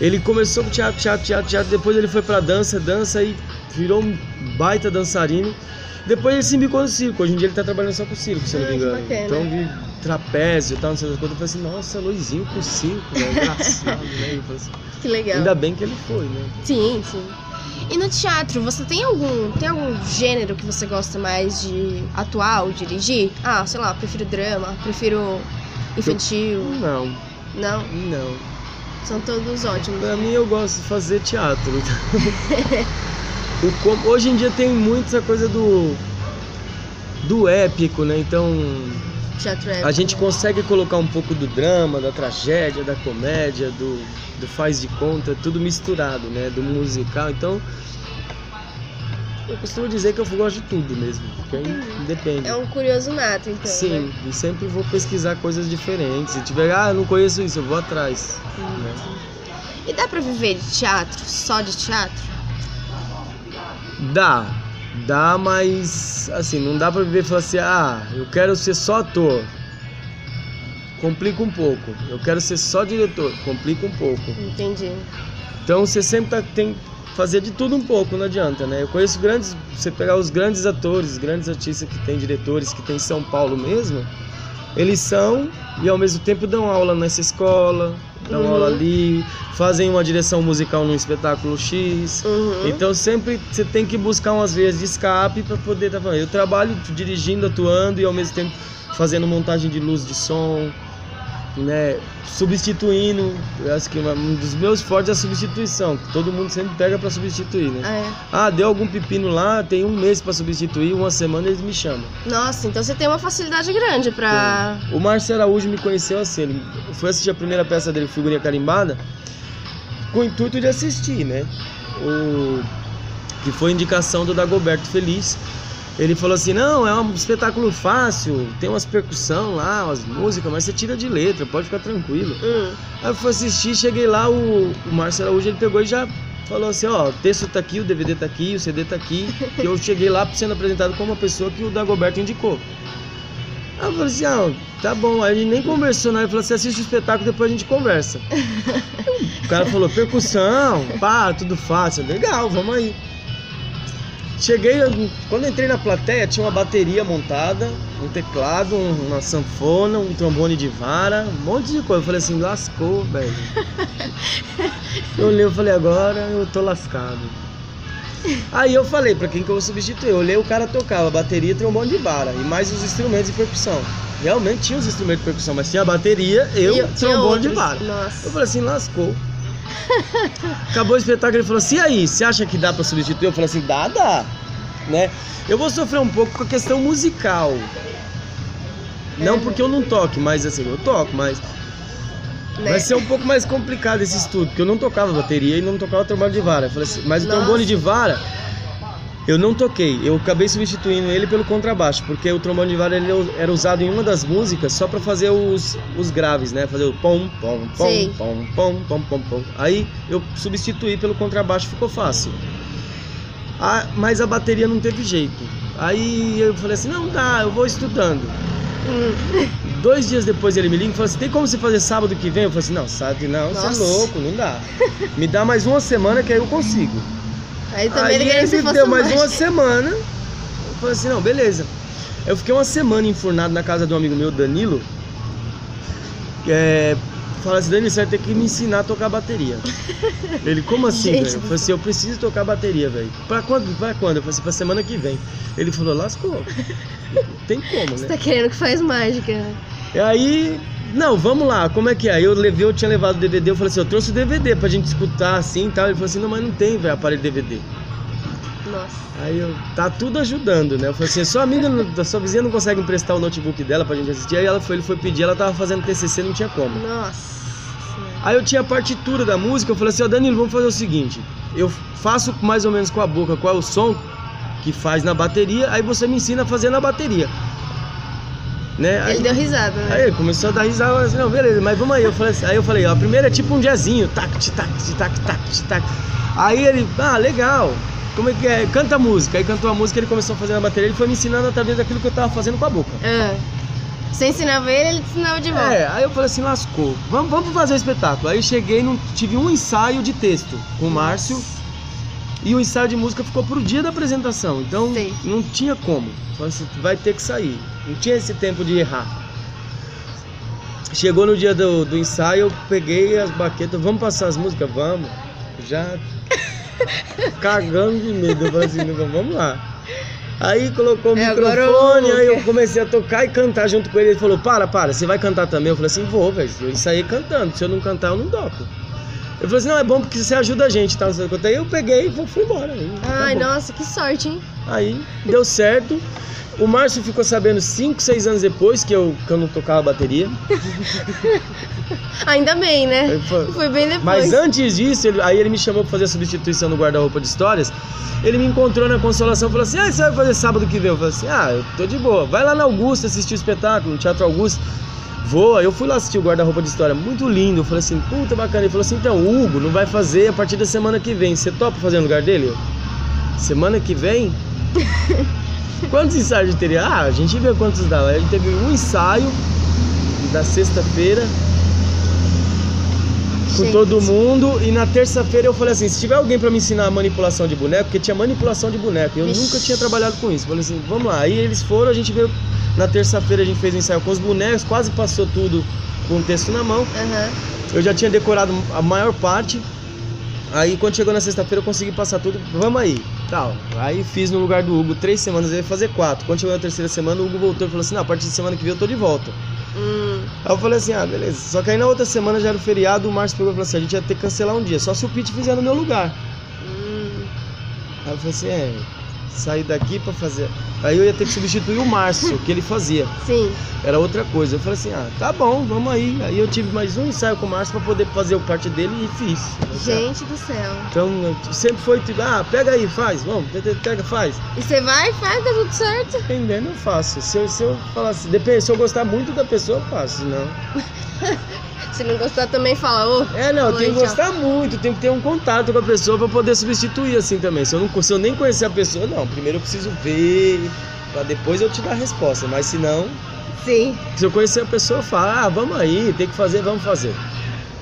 Ele começou com teatro, teatro, teatro, teatro, depois ele foi pra dança, dança e virou um baita dançarino. Depois ele se embicou no circo. Hoje em dia ele tá trabalhando só com circo, se eu não Ah, me que engano. bacana. Então vi trapézio e tal, não sei das coisas. Eu falei assim, nossa, Luizinho com circo, né? engraçado, né? Eu assim, <laughs> Que legal. Ainda bem que ele foi, né? Sim, sim. E no teatro, você tem algum, tem algum gênero que você gosta mais de atuar ou dirigir? Ah, sei lá, prefiro drama, prefiro infantil. Não, Não, não. são todos ótimos. Pra mim eu gosto de fazer teatro. <laughs> O hoje em dia tem muita coisa do do épico, né? Então a gente consegue colocar um pouco do drama, da tragédia, da comédia, do, do faz de conta, tudo misturado, né? Do musical. Então eu costumo dizer que eu gosto de tudo mesmo, porque depende. É um curioso nato, então. Sim, Né? e sempre vou pesquisar coisas diferentes. Se tiver, ah, não conheço isso, eu vou atrás. né? E dá pra viver de teatro, só de teatro? Dá, dá, mas assim, não dá pra viver e falar assim, ah, eu quero ser só ator. Complica um pouco. Eu quero ser só diretor. Complica um pouco. Entendi. Então você sempre tá, tem que fazer de tudo um pouco, não adianta, né? Eu conheço grandes, você pegar os grandes atores, grandes artistas que tem diretores que tem em São Paulo mesmo, eles são e ao mesmo tempo dão aula nessa escola, dão Uhum. aula ali, fazem uma direção musical num espetáculo X. Uhum. Então sempre você tem que buscar umas veias de escape para poder estar falando. Eu trabalho dirigindo, atuando e ao mesmo tempo fazendo montagem de luz, de som, né? Substituindo. Acho que um dos meus fortes é a substituição. que Todo mundo sempre pega para substituir, né? Ah, é. Ah, deu algum pepino lá, tem um mês para substituir, uma semana eles me chamam. Nossa, então você tem uma facilidade grande pra. O Márcio Araújo me conheceu assim, ele foi assistir a primeira peça dele, Figurinha Carimbada, com o intuito de assistir, né? O... Que foi indicação do Dagoberto Feliz. Ele falou assim, não, é um espetáculo fácil, tem umas percussão lá, umas músicas, mas você tira de letra, pode ficar tranquilo. Hum. Aí eu fui assistir, cheguei lá, o, o Márcio Araújo ele pegou e já falou assim, ó, o texto tá aqui, o DVD tá aqui, o CD tá aqui. <laughs> E eu cheguei lá sendo apresentado como uma pessoa que o Dagoberto indicou. Aí eu falei assim, ah, tá bom. Aí a gente nem conversou, né? Ele falou assim, assiste o espetáculo, depois a gente conversa. <laughs> o cara falou, percussão, pá, tudo fácil. Legal, vamos aí. Cheguei, eu- quando eu entrei na plateia, tinha uma bateria montada, um teclado, um- uma sanfona, um trombone de vara, um monte de coisa. Eu falei assim, lascou, velho. <laughs> Eu olhei, eu falei, agora eu tô lascado. Aí eu falei, pra quem que eu vou substituir? Eu olhei, o cara tocava bateria, trombone de vara e mais os instrumentos de percussão. Realmente tinha os instrumentos de percussão, mas tinha a bateria, eu, E tinha trombone de vara. Eu Nossa. falei assim, lascou. Acabou o espetáculo, ele falou assim, e aí, você acha que dá pra substituir? Eu falei assim, dá, dá. Né? Eu vou sofrer um pouco com a questão musical. Não porque eu não toque, mas assim, eu toco, mas Né? vai ser um pouco mais complicado esse estudo, porque eu não tocava bateria e não tocava trombone de vara. Assim, mas o Nossa. trombone de vara eu não toquei. Eu acabei substituindo ele pelo contrabaixo, porque o trombone de vara ele era usado em uma das músicas só pra fazer os, os graves, né? Fazer o pom pom pom pom pom pom pom pom. Aí eu substituí pelo contrabaixo, ficou fácil. Ah, mas a bateria não teve jeito. Aí eu falei assim, não dá, eu vou estudando. Hum. <laughs> Dois dias depois ele me liga e fala assim: tem como você fazer sábado que vem? Eu falei assim: não, sábado não, você é Nossa. louco, não dá. Me dá mais uma semana que aí eu consigo. Aí também Aí ele você deu mais mágico. uma semana. Eu falei assim, não, beleza. Eu fiquei uma semana enfurnado na casa de um amigo meu, Danilo. É, fala assim, Danilo, você vai ter que me ensinar a tocar bateria. <laughs> Ele, como assim, velho? Eu falei assim, eu preciso tocar bateria, velho. Pra quando? Pra quando? Eu falei assim, pra semana que vem. Ele falou, lascou. Não <laughs> tem como, Você né? tá querendo que faz mágica? E aí, não, vamos lá, como é que é? Eu levei, eu tinha levado o DVD, eu falei assim, eu trouxe o DVD pra gente escutar assim e tal. Ele falou assim, não, mas não tem, velho, aparelho DVD. Nossa. Aí eu, tá tudo ajudando, né? Eu falei assim, sua amiga, da sua vizinha não consegue emprestar o notebook dela pra gente assistir. Aí ela foi, ele foi pedir, ela tava fazendo TCC, não tinha como. Nossa. Aí eu tinha a partitura da música, eu falei assim, ó Danilo, vamos fazer o seguinte, eu faço mais ou menos com a boca qual é o som que faz na bateria, aí você me ensina a fazer na bateria. Né? Aí, Ele deu risada, né? aí ele começou a dar risada, assim, não, beleza, mas vamos aí. Eu falei assim, aí eu falei, ó, a primeira é tipo um jazzinho, tac, tac, tac, tac, tac. Aí ele, ah, legal. Como é que é? Canta a música. Aí cantou a música, ele começou a fazer na bateria, ele foi me ensinando através daquilo que eu tava fazendo com a boca. Ah. Você ensinava ele, ele te ensinava de volta. É, aí eu falei assim, lascou. Vamos, vamos fazer o espetáculo. Aí eu cheguei, não tive um ensaio de texto com o Márcio. E o ensaio de música ficou pro dia da apresentação. Então Sei. não tinha como. Falei assim, vai ter que sair. Não tinha esse tempo de errar. Chegou no dia do, do ensaio, eu peguei as baquetas, vamos passar as músicas? Vamos. Já <laughs> cagando de medo. Eu falei assim, "Não, vamos lá. Aí colocou o É, microfone, o- aí eu comecei a tocar e cantar junto com ele. Ele falou, para, para, você vai cantar também? Eu falei assim, vou, velho. Eu ensaiei cantando. Se eu não cantar, eu não toco. Ele falou assim, não, é bom porque você ajuda a gente, tá? Aí eu peguei e fui- fui embora. Aí, Ai, acabou. nossa, que sorte, hein? Aí deu certo. O Márcio ficou sabendo 5, 6 anos depois que eu, que eu não tocava bateria. <laughs> Ainda bem, né? Foi- Foi bem depois. Mas antes disso, ele- aí ele me chamou pra fazer a substituição no guarda-roupa de histórias. Ele me encontrou na consolação e falou assim: Ah, você vai fazer sábado que vem? Eu falei assim: Ah, eu tô de boa. Vai lá na Augusta assistir o espetáculo, no Teatro Augusto. Vou. Aí eu fui lá assistir o guarda-roupa de história, muito lindo. Eu falei assim: Puta bacana. Ele falou assim: Então, o Hugo não vai fazer a partir da semana que vem. Você topa fazer no lugar dele? Eu, semana que vem? <laughs> Quantos ensaios a gente teria? Ah, a gente vê quantos dá. Gente teve um ensaio da sexta-feira com todo mundo. E na terça-feira eu falei assim: se tiver alguém pra me ensinar a manipulação de boneco, porque tinha manipulação de boneco, eu Vixe. nunca tinha trabalhado com isso. Falei assim: vamos lá. Aí eles foram, a gente veio. Na terça-feira a gente fez o ensaio com os bonecos, quase passou tudo com o texto na mão. Aham. Eu já tinha decorado a maior parte. Aí quando chegou na sexta-feira eu consegui passar tudo. Vamos aí. Tal. Aí fiz no lugar do Hugo três semanas, eu ia fazer quatro. Quando chegou na terceira semana, o Hugo voltou e falou assim: não, a partir de semana que vem eu tô de volta. Hum. Aí eu falei assim, ah, beleza. Só que aí na outra semana já era o feriado, o Márcio pegou e falou assim, a gente ia ter que cancelar um dia, só se o Pete fizer no meu lugar. Hum. Aí eu falei assim, é, sair daqui pra fazer. Aí eu ia ter que substituir o Márcio, que ele fazia. <laughs> Sim. Era outra coisa. Eu falei assim, ah, tá bom, vamos aí. Aí eu tive mais um ensaio com o Márcio pra poder fazer o parte dele e fiz. Gente do céu. Então sempre foi tipo, ah, pega aí, faz, vamos, pega, faz. E você vai, faz, dá tudo certo. Dependendo, eu faço. Se eu, se eu falar assim, depende, se eu gostar muito da pessoa, eu faço, não. <laughs> Se não gostar também, fala, ô. É, não, tem que tchau. gostar muito, tem que ter um contato com a pessoa pra poder substituir assim também. Se eu, não, se eu nem conhecer a pessoa, não, primeiro eu preciso ver, pra depois eu te dar a resposta. Mas se não, Sim. se eu conhecer a pessoa, eu falo, ah, vamos aí, tem que fazer, vamos fazer.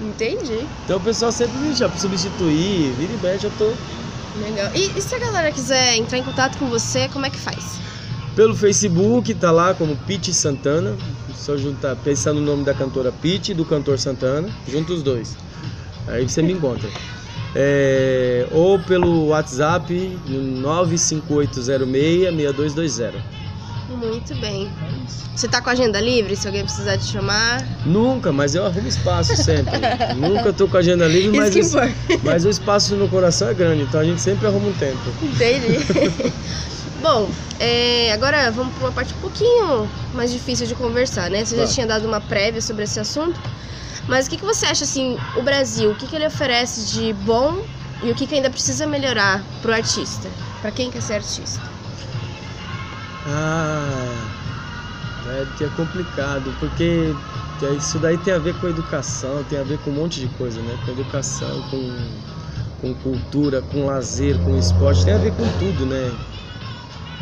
Entendi. Então o pessoal sempre me chama substituir, vira e mexe, eu tô Legal. E, e se a galera quiser entrar em contato com você, como é que faz? Pelo Facebook, tá lá como Pete Santana. Só juntar, pensar no nome da cantora Pete e do cantor Santana, junto os dois. Aí você me encontra. <laughs> É, ou pelo WhatsApp no 95806-6220. Muito bem. Você tá com a agenda livre, se alguém precisar te chamar? Nunca, mas eu arrumo espaço sempre. <laughs> Nunca tô com a agenda livre, mas, o- mas o espaço no coração é grande, então a gente sempre arruma um tempo. Entendi. <laughs> Bom, é, agora vamos para uma parte um pouquinho mais difícil de conversar, né? Você já tinha dado uma prévia sobre esse assunto, mas o que, que você acha, assim, o Brasil, o que, que ele oferece de bom e o que, que ainda precisa melhorar pro artista? Pra quem quer ser artista? Ah, é é complicado, porque isso daí tem a ver com educação, tem a ver com um monte de coisa, né? Com educação, com, com cultura, com lazer, com esporte, tem a ver com tudo, né?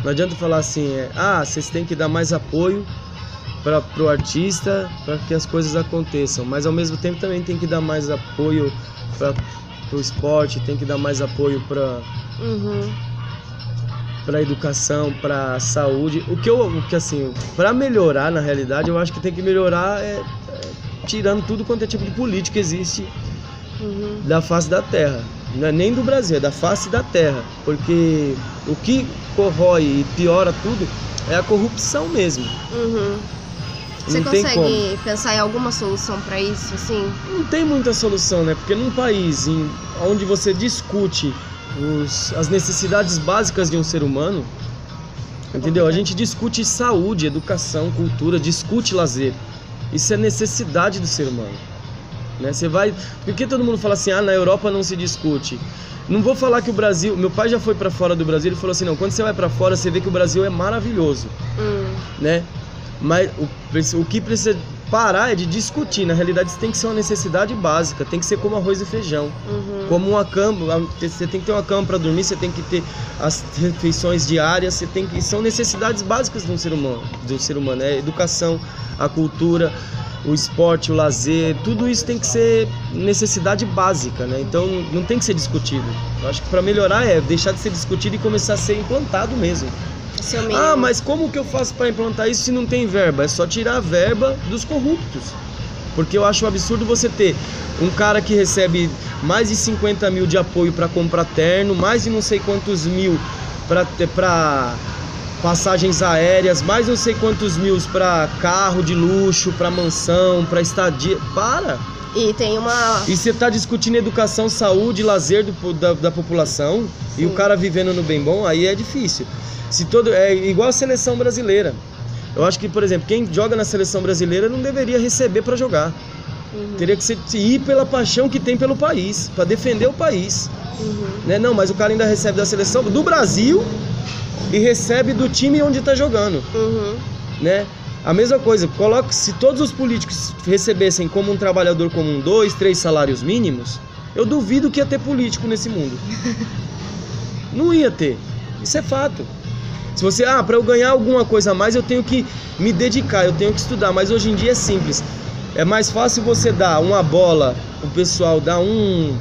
Não adianta falar assim, é, ah, vocês têm que dar mais apoio para pro artista, para que as coisas aconteçam, mas ao mesmo tempo também tem que dar mais apoio para o esporte, tem que dar mais apoio para Uhum. para educação, para saúde. O que eu, o que assim, para melhorar na realidade, eu acho que tem que melhorar é, é, tirando tudo quanto é tipo de política existe Uhum. da face da terra. Não é nem do Brasil, é da face da terra. Porque o que corrói e piora tudo é a corrupção mesmo. Uhum. Você Não consegue pensar em alguma solução pra isso, assim? Não tem muita solução, né? Porque num país em, onde você discute os, as necessidades básicas de um ser humano, entendeu? A gente discute saúde, educação, cultura, discute lazer. Isso é necessidade do ser humano. Né? Você vai. Por que todo mundo fala assim, ah, na Europa não se discute? Não vou falar que o Brasil. Meu pai já foi para fora do Brasil e falou assim: não, quando você vai para fora, você vê que o Brasil é maravilhoso Hum. né? Mas o, o que precisa parar é de discutir. Na realidade, isso tem que ser uma necessidade básica. Tem que ser como arroz e feijão. Uhum. Como uma cama. Você tem que ter uma cama para dormir, você tem que ter as refeições diárias, você tem que. São necessidades básicas de um ser humano. Do ser humano. É educação, a cultura, o esporte, o lazer. Tudo isso tem que ser necessidade básica, né? Então não tem que ser discutido. Eu acho que para melhorar é deixar de ser discutido e começar a ser implantado mesmo. Ah, mas como que eu faço para implantar isso se não tem verba? É só tirar a verba dos corruptos. Porque eu acho um absurdo você ter um cara que recebe mais de 50 mil de apoio para comprar terno, mais de não sei quantos mil para passagens aéreas, mais não sei quantos mil para carro de luxo, para mansão, para estadia. Para! E tem uma. E você tá discutindo educação, saúde, lazer do- da, da população e o Sim. cara vivendo no bem bom, aí é difícil. Se todo é igual a seleção brasileira. Eu acho que, por exemplo, quem joga na seleção brasileira não deveria receber para jogar. Uhum. Teria que ser, ir pela paixão que tem pelo país, para defender o país, Uhum. né? Não, mas o cara ainda recebe da seleção do Brasil e recebe do time onde tá jogando Uhum. né? A mesma coisa, coloque se todos os políticos recebessem como um trabalhador comum dois, três salários mínimos, eu duvido que ia ter político nesse mundo. <laughs> Não ia ter. Isso é fato. Se você, ah, para eu ganhar alguma coisa a mais, eu tenho que me dedicar, eu tenho que estudar, mas hoje em dia é simples. É mais fácil você dar uma bola, o pessoal dá um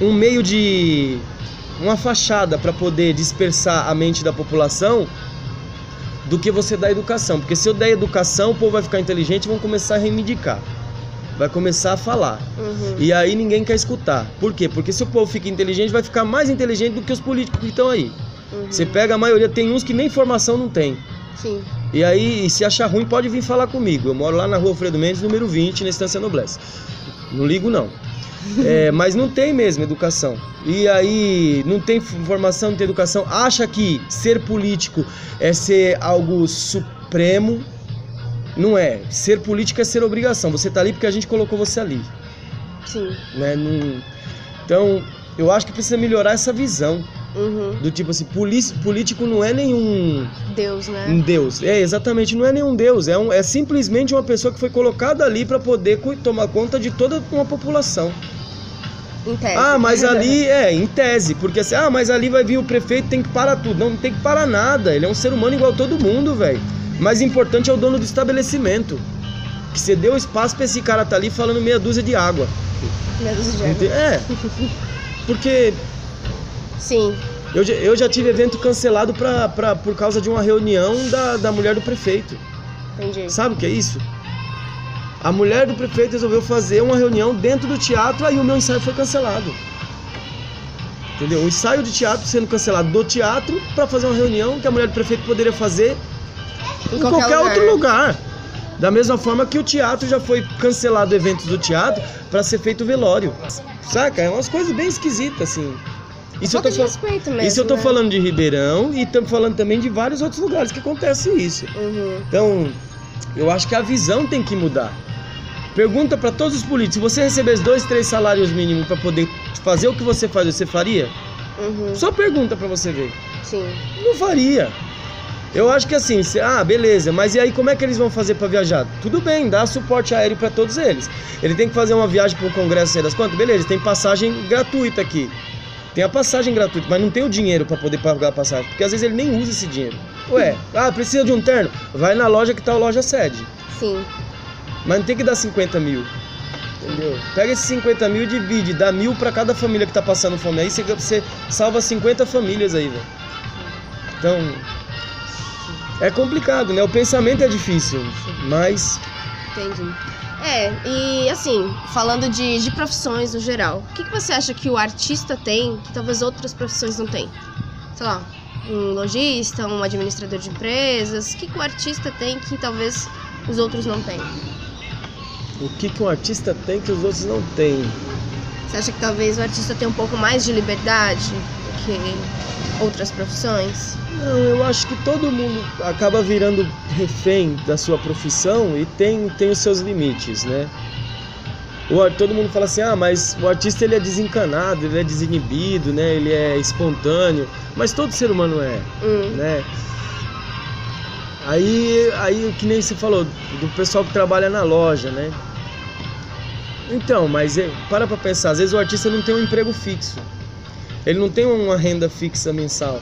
um meio de uma fachada para poder dispersar a mente da população do que você dar educação. Porque se eu der educação, o povo vai ficar inteligente e vão começar a reivindicar. Vai começar a falar. Uhum. E aí ninguém quer escutar. Por quê? Porque se o povo fica inteligente, vai ficar mais inteligente do que os políticos que estão aí. Uhum. Você pega a maioria, tem uns que nem formação não tem. Sim. E aí, se achar ruim, pode vir falar comigo. Eu moro lá na rua Fredo Mendes, número 20, na Estância Noblesse. Não ligo, não. É, mas não tem mesmo educação. E aí, não tem formação, não tem educação. Acha que ser político é ser algo supremo. Não é. Ser político é ser obrigação. Você tá ali porque a gente colocou você ali. Sim. Né? Não- Então, eu acho que precisa melhorar essa visão. Uhum. Do tipo assim, político não é nenhum Deus, né? um Deus. É, exatamente, não é nenhum Deus, é, um, é simplesmente uma pessoa que foi colocada ali para poder tomar conta de toda uma população. Em tese. Ah, mas <laughs> ali, é, em tese, porque assim, ah, mas ali vai vir o prefeito, tem que parar tudo. Não, não tem que parar nada, ele é um ser humano igual a todo mundo, velho. Mais importante é o dono do estabelecimento. Que você deu espaço pra esse cara tá ali falando meia dúzia de água. Meia dúzia de água. É, <laughs> porque Sim. eu, já- eu já tive evento cancelado pra, pra, por causa de uma reunião da, da mulher do prefeito. Entendi. Sabe o que é isso? A mulher do prefeito resolveu fazer uma reunião dentro do teatro, aí o meu ensaio foi cancelado. Entendeu? O ensaio de teatro sendo cancelado do teatro para fazer uma reunião que a mulher do prefeito poderia fazer Em em, qualquer qualquer, lugar. outro lugar. Da mesma forma que o teatro já foi cancelado eventos do teatro para ser feito velório. Saca? É umas coisas bem esquisitas assim. Isso eu tô fal- mesmo. isso eu tô né? falando de Ribeirão e estamos falando também de vários outros lugares que acontece isso. Uhum. Então, eu acho que a visão tem que mudar. Pergunta para todos os políticos: se você recebesse dois, três salários mínimos para poder fazer o que você faz, você faria? Uhum. Só pergunta para você ver. Sim. Não faria. Eu acho que assim, se- ah, beleza, mas e aí como é que eles vão fazer para viajar? Tudo bem, dá suporte aéreo para todos eles. Ele tem que fazer uma viagem para o congresso, sei das quantas? Beleza, tem passagem gratuita aqui. Tem a passagem gratuita, mas não tem o dinheiro para poder pagar a passagem, porque às vezes ele nem usa esse dinheiro. Ué, ah, precisa de um terno? Vai na loja que tá a loja sede. Sim. Mas não tem que dar 50 mil. Entendeu? Pega esses 50 mil e divide, dá mil pra cada família que tá passando fome. Aí você, você salva 50 famílias aí, velho. Então. É complicado, né? O pensamento é difícil, mas. Entendi. É, e assim, falando de, de profissões no geral, o que, que você acha que o artista tem que talvez outras profissões não têm? Sei lá, um lojista, um administrador de empresas, o que, que o artista tem que talvez os outros não têm? O que, que um artista tem que os outros não têm? Você acha que talvez o artista tenha um pouco mais de liberdade do que outras profissões? Não, eu acho que todo mundo acaba virando refém da sua profissão e tem, tem os seus limites, né? O, todo mundo fala assim, ah, mas o artista ele é desencanado, ele é desinibido, né? Ele é espontâneo, mas todo ser humano é, Hum, né? Aí, aí que nem você falou, do pessoal que trabalha na loja, né? Então, mas é, para pra pensar, às vezes o artista não tem um emprego fixo. Ele não tem uma renda fixa mensal.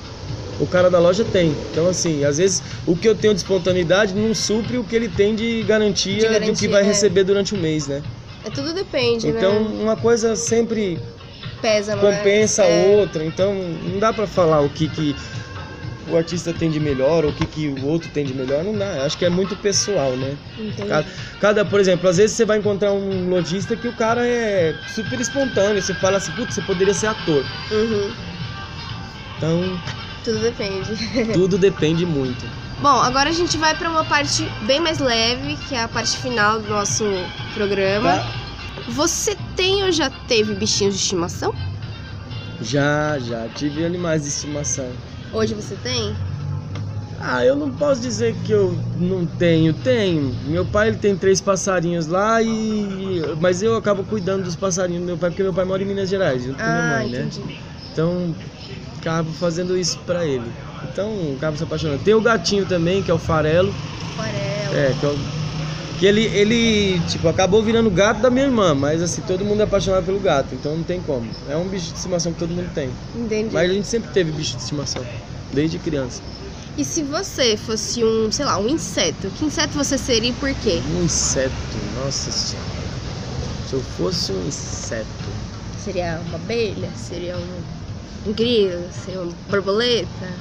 O cara da loja tem. Então, assim, às vezes o que eu tenho de espontaneidade não supre o que ele tem de garantia, De do que garantia, vai é. receber durante o mês, né? é tudo depende, Então, né? uma coisa sempre Pesa mais. compensa a é. outra. Então, não dá pra falar o que, que o artista tem de melhor ou o que, que o outro tem de melhor. Não dá. Acho que é muito pessoal, né? Cada, cada, por exemplo, às vezes você vai encontrar um lojista que o cara é super espontâneo. Você fala assim, putz, você poderia ser ator. Uhum, Então, tudo depende. <laughs> tudo depende muito. Bom, agora a gente vai pra uma parte bem mais leve, que é a parte final do nosso programa. Tá? Você tem ou já teve bichinhos de estimação? Já, já tive animais de estimação. Hoje você tem? Ah, eu não posso dizer que eu não tenho, tenho. Meu pai ele tem três passarinhos lá e mas eu acabo cuidando dos passarinhos do meu pai porque meu pai mora em Minas Gerais, junto com minha Ah, mãe, né? entendi. Então, fazendo isso pra ele. Então, acabo se apaixonando. Tem o gatinho também, que é o farelo, Aquarela. é, que é o que ele, ele, tipo, acabou virando gato da minha irmã, mas assim, todo mundo é apaixonado pelo gato, então não tem como. É um bicho de estimação que todo mundo tem. Entendi. Mas a gente sempre teve bicho de estimação, desde criança. E se você fosse um, sei lá, um inseto, que inseto você seria e por quê? Um inseto, nossa senhora. Se eu fosse um inseto. Seria uma abelha? Seria um, um grilo? Seria uma borboleta?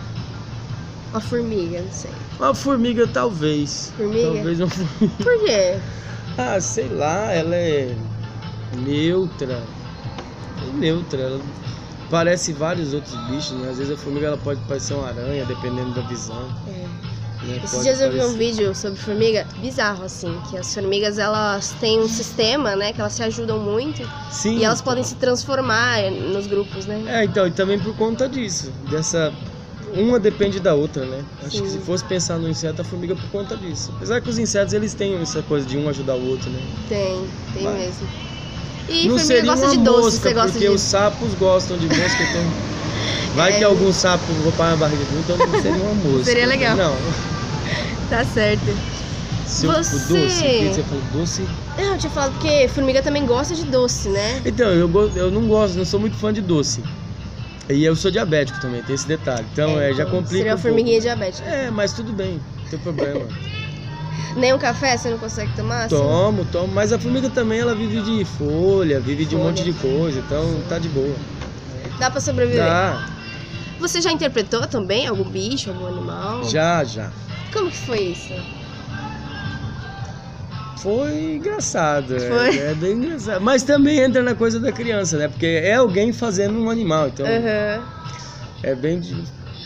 Uma formiga, não sei. Uma formiga, talvez. Formiga? Talvez uma formiga. Por quê? Ah, sei lá, ela é neutra. É neutra. Ela parece vários outros bichos, né? Às vezes a formiga ela pode parecer uma aranha, dependendo da visão. É. Né? Esses dias eu vi um vídeo sobre formiga bizarro, assim, que as formigas elas têm um sistema, né, que elas se ajudam muito Sim. e elas podem se transformar nos grupos, né? É, então, e também por conta disso. Dessa. Uma depende da outra, né? Acho que Sim. se fosse pensar no inseto, a formiga por conta disso. Apesar que os insetos eles têm essa coisa de um ajudar o outro, né? Tem, tem Vai. mesmo. E não formiga gosta de doce, mosca, você gosta porque de. os sapos gostam de mosca, então. <laughs> Vai É. que algum sapo vou para a barriga, então não seria uma <laughs> mosca. Seria legal. Não. <laughs> Tá certo. Se Você- doce, que você falou? Doce? Não, eu tinha falado porque formiga também gosta de doce, né? Então, eu, eu não gosto, não sou muito fã de doce. E eu sou diabético também, tem esse detalhe. Então, é, já então, complica. Seria um uma formiguinha pouco. diabética. É, mas tudo bem, não tem problema. <laughs> Nem um café você não consegue tomar? assim? Tomo, tomo. Mas a formiga também, ela vive de folha, vive de um Folha. monte de coisa, então tá de boa. Dá pra sobreviver. Tá, Você já interpretou também algum bicho, algum animal? já, já. Como que foi isso? Foi engraçado, é- Foi? É, bem engraçado. Mas também entra na coisa da criança, né? Porque é alguém fazendo um animal, então Aham. é bem.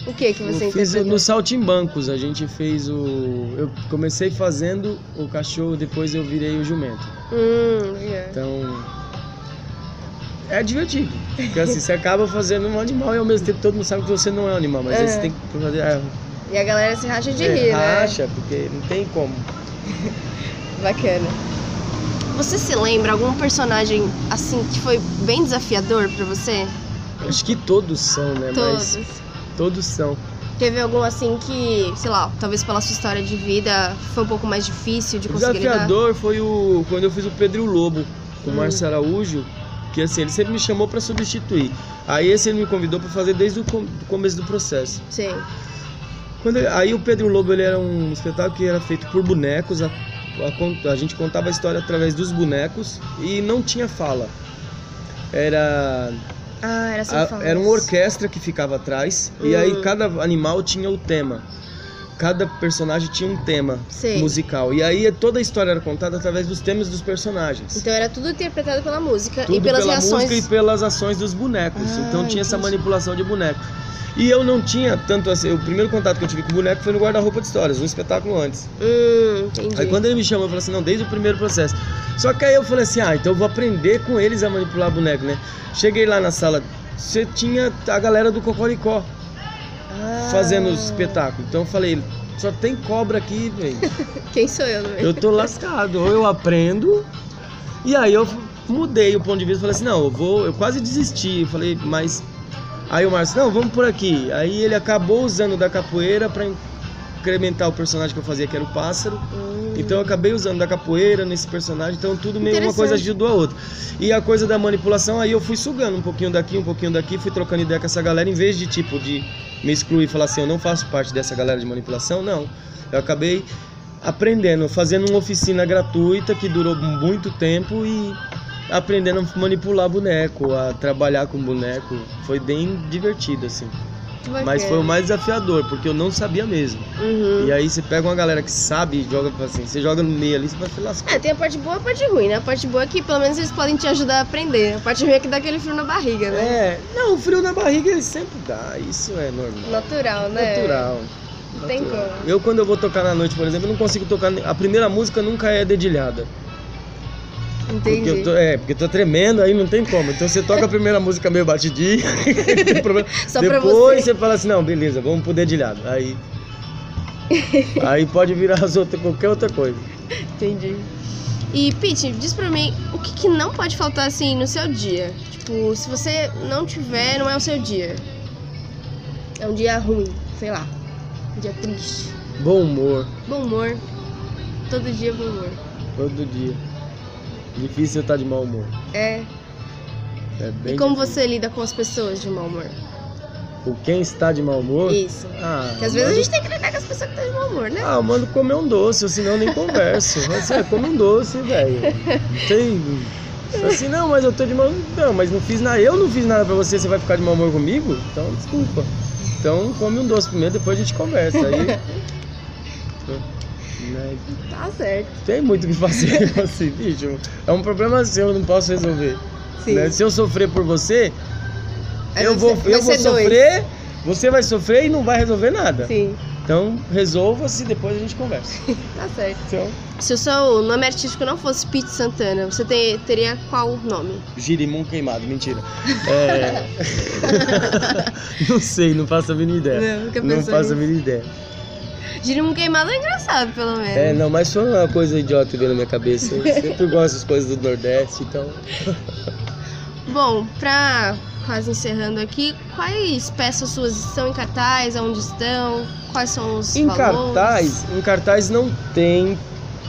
O que que você Eu fiz interpretou? no Saltimbancos, a gente fez o. Eu comecei fazendo o cachorro, depois eu virei o jumento. Hum, legal. Então. É divertido. Porque assim, você acaba fazendo um animal e ao mesmo tempo todo mundo sabe que você não é um animal, mas aí você Aham. tem que fazer. É, E a galera se racha de é, rir, né? racha, porque não tem como. <laughs> Bacana. Você se lembra algum personagem assim que foi bem desafiador pra você? Acho que todos são, né? Todos. Mas todos são. Teve algum assim que, sei lá, talvez pela sua história de vida foi um pouco mais difícil de O conseguir lidar? desafiador foi o quando eu fiz o Pedro o Lobo com o Hum. Márcio Araújo, que assim, ele sempre me chamou pra substituir. Aí esse ele me convidou pra fazer desde o com- começo do processo. Sim. Quando ele- aí o Pedro Lobo ele era um espetáculo que era feito por bonecos. A, a a gente contava a história através dos bonecos e não tinha fala. Era Ah, era a- era uma orquestra que ficava atrás e aí Hum. cada animal tinha o tema. Cada personagem tinha um tema Sei. musical. E aí toda a história era contada através dos temas dos personagens. Então era tudo interpretado pela música Tudo e pelas pela reações. música e pelas ações dos bonecos. Ah, então tinha essa entendi. manipulação de boneco. E eu não tinha tanto assim. O primeiro contato que eu tive com o boneco foi no guarda-roupa de histórias, um espetáculo antes. Hum, entendi. Aí quando ele me chamou, eu falei assim, não, desde o primeiro processo. Só que aí eu falei assim, ah, então eu vou aprender com eles a manipular boneco, né? Cheguei lá na sala, você tinha a galera do Cocoricó Ah, fazendo os espetáculos. Então eu falei, só tem cobra aqui, velho. <laughs> Quem sou eu, não é? Eu tô lascado. Ou eu aprendo. E aí eu mudei o ponto de vista. Falei assim, não, eu vou. Eu quase desisti. Eu falei, mas. Aí o Márcio, não, vamos por aqui. Aí ele acabou usando da capoeira pra incrementar o personagem que eu fazia, que era o pássaro. Hum. Então eu acabei usando da capoeira nesse personagem, então tudo meio uma coisa ajudou a outra. E a coisa da manipulação, aí eu fui sugando um pouquinho daqui, um pouquinho daqui, fui trocando ideia com essa galera, em vez de tipo de me excluir e falar assim, eu não faço parte dessa galera de manipulação, não. Eu acabei aprendendo, fazendo uma oficina gratuita que durou muito tempo e aprendendo a manipular boneco, a trabalhar com boneco. Foi bem divertido, assim. Bacana. Mas foi o mais desafiador, porque eu não sabia mesmo. Uhum. E aí você pega uma galera que sabe e joga assim, você joga no meio ali, você vai se lascar. É, tem a parte boa e a parte ruim, né? A parte boa é que pelo menos eles podem te ajudar a aprender. A parte ruim é que dá aquele frio na barriga, né? É, não, o frio na barriga ele sempre dá, isso é normal. Natural, né? Natural. Não tem como. Eu quando eu vou tocar na noite, por exemplo, eu não consigo tocar. A primeira música nunca é dedilhada. Porque Entendi. eu tô, é, porque eu tô tremendo, aí não tem como. Então você toca a primeira <laughs> música meio batidinha. <laughs> Só Depois você. você fala assim, não, beleza, vamos pro dedilhado. Aí. <laughs> aí pode virar as outras, qualquer outra coisa. Entendi. E, Pete, diz pra mim, o que, que não pode faltar, assim, no seu dia? Tipo, se você não tiver, não é o seu dia. É um dia ruim, sei lá. Um dia triste. Bom humor, Bom humor. Todo dia bom humor. todo dia. Difícil estar de mau humor. É. É bem E como difícil. você lida com as pessoas de mau humor? O quem está de mau humor? Isso. Ah, Porque às vezes a gente tem que lidar com as pessoas que estão de mau humor, né? Ah, eu mando comer um doce, senão eu nem converso. <laughs> Mas é, come um doce, velho. Tem. Assim, não, mas eu tô de mau Não, mas não fiz nada. Eu não fiz nada pra você, você vai ficar de mau humor comigo? Então, desculpa. Então, come um doce primeiro, depois a gente conversa. Aí. <laughs> né, Tá certo. Tem muito o que fazer, <laughs> assim, bicho. É um problema seu, eu não posso resolver. Sim. né? Se eu sofrer por você, Aí eu vou, eu vou ser dois. sofrer, você vai sofrer e não vai resolver nada. Sim, Então, resolva-se e depois a gente conversa. <laughs> tá certo. Então, Se o seu nome artístico não fosse Pete Santana, você te- teria qual nome? girimum queimado, mentira. É... <laughs> não sei, não faço a mínima ideia. Não, nunca Não faço a nisso. mínima ideia. Girimum queimado é engraçado, pelo menos. É, não, mas foi uma coisa idiota veio na minha cabeça. Eu sempre gosto das coisas do Nordeste, então. <laughs> Bom, pra quase encerrando aqui, quais peças suas estão em cartaz? Aonde estão? Quais são os Em valores? cartaz, em cartaz não tem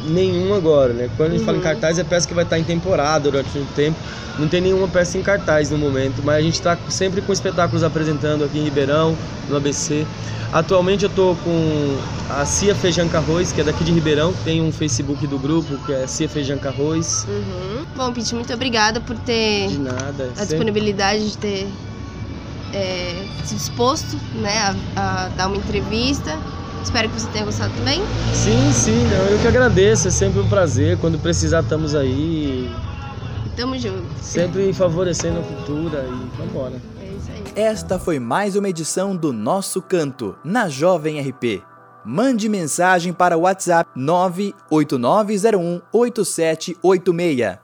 nenhum agora, né? Quando a gente fala em Uhum. cartaz é peça que vai estar em temporada durante um tempo. Não tem nenhuma peça em cartaz no momento, mas a gente está sempre com espetáculos apresentando aqui em Ribeirão, no ABC. Atualmente eu tô com a Cia Feijão Arroz, que é daqui de Ribeirão, tem um Facebook do grupo que é Cia Feijão Arroz. Uhum. Bom, Pete, muito obrigada por ter De nada. a sempre- disponibilidade de ter é, se disposto né, a, a dar uma entrevista. Espero que você tenha gostado também. Sim, sim, eu que agradeço, é sempre um prazer. Quando precisar, estamos aí, Tamo junto. sempre favorecendo a cultura e vambora. É isso aí. Esta foi mais uma edição do Nosso Canto, na Jovem RP. Mande mensagem para o WhatsApp 989018786.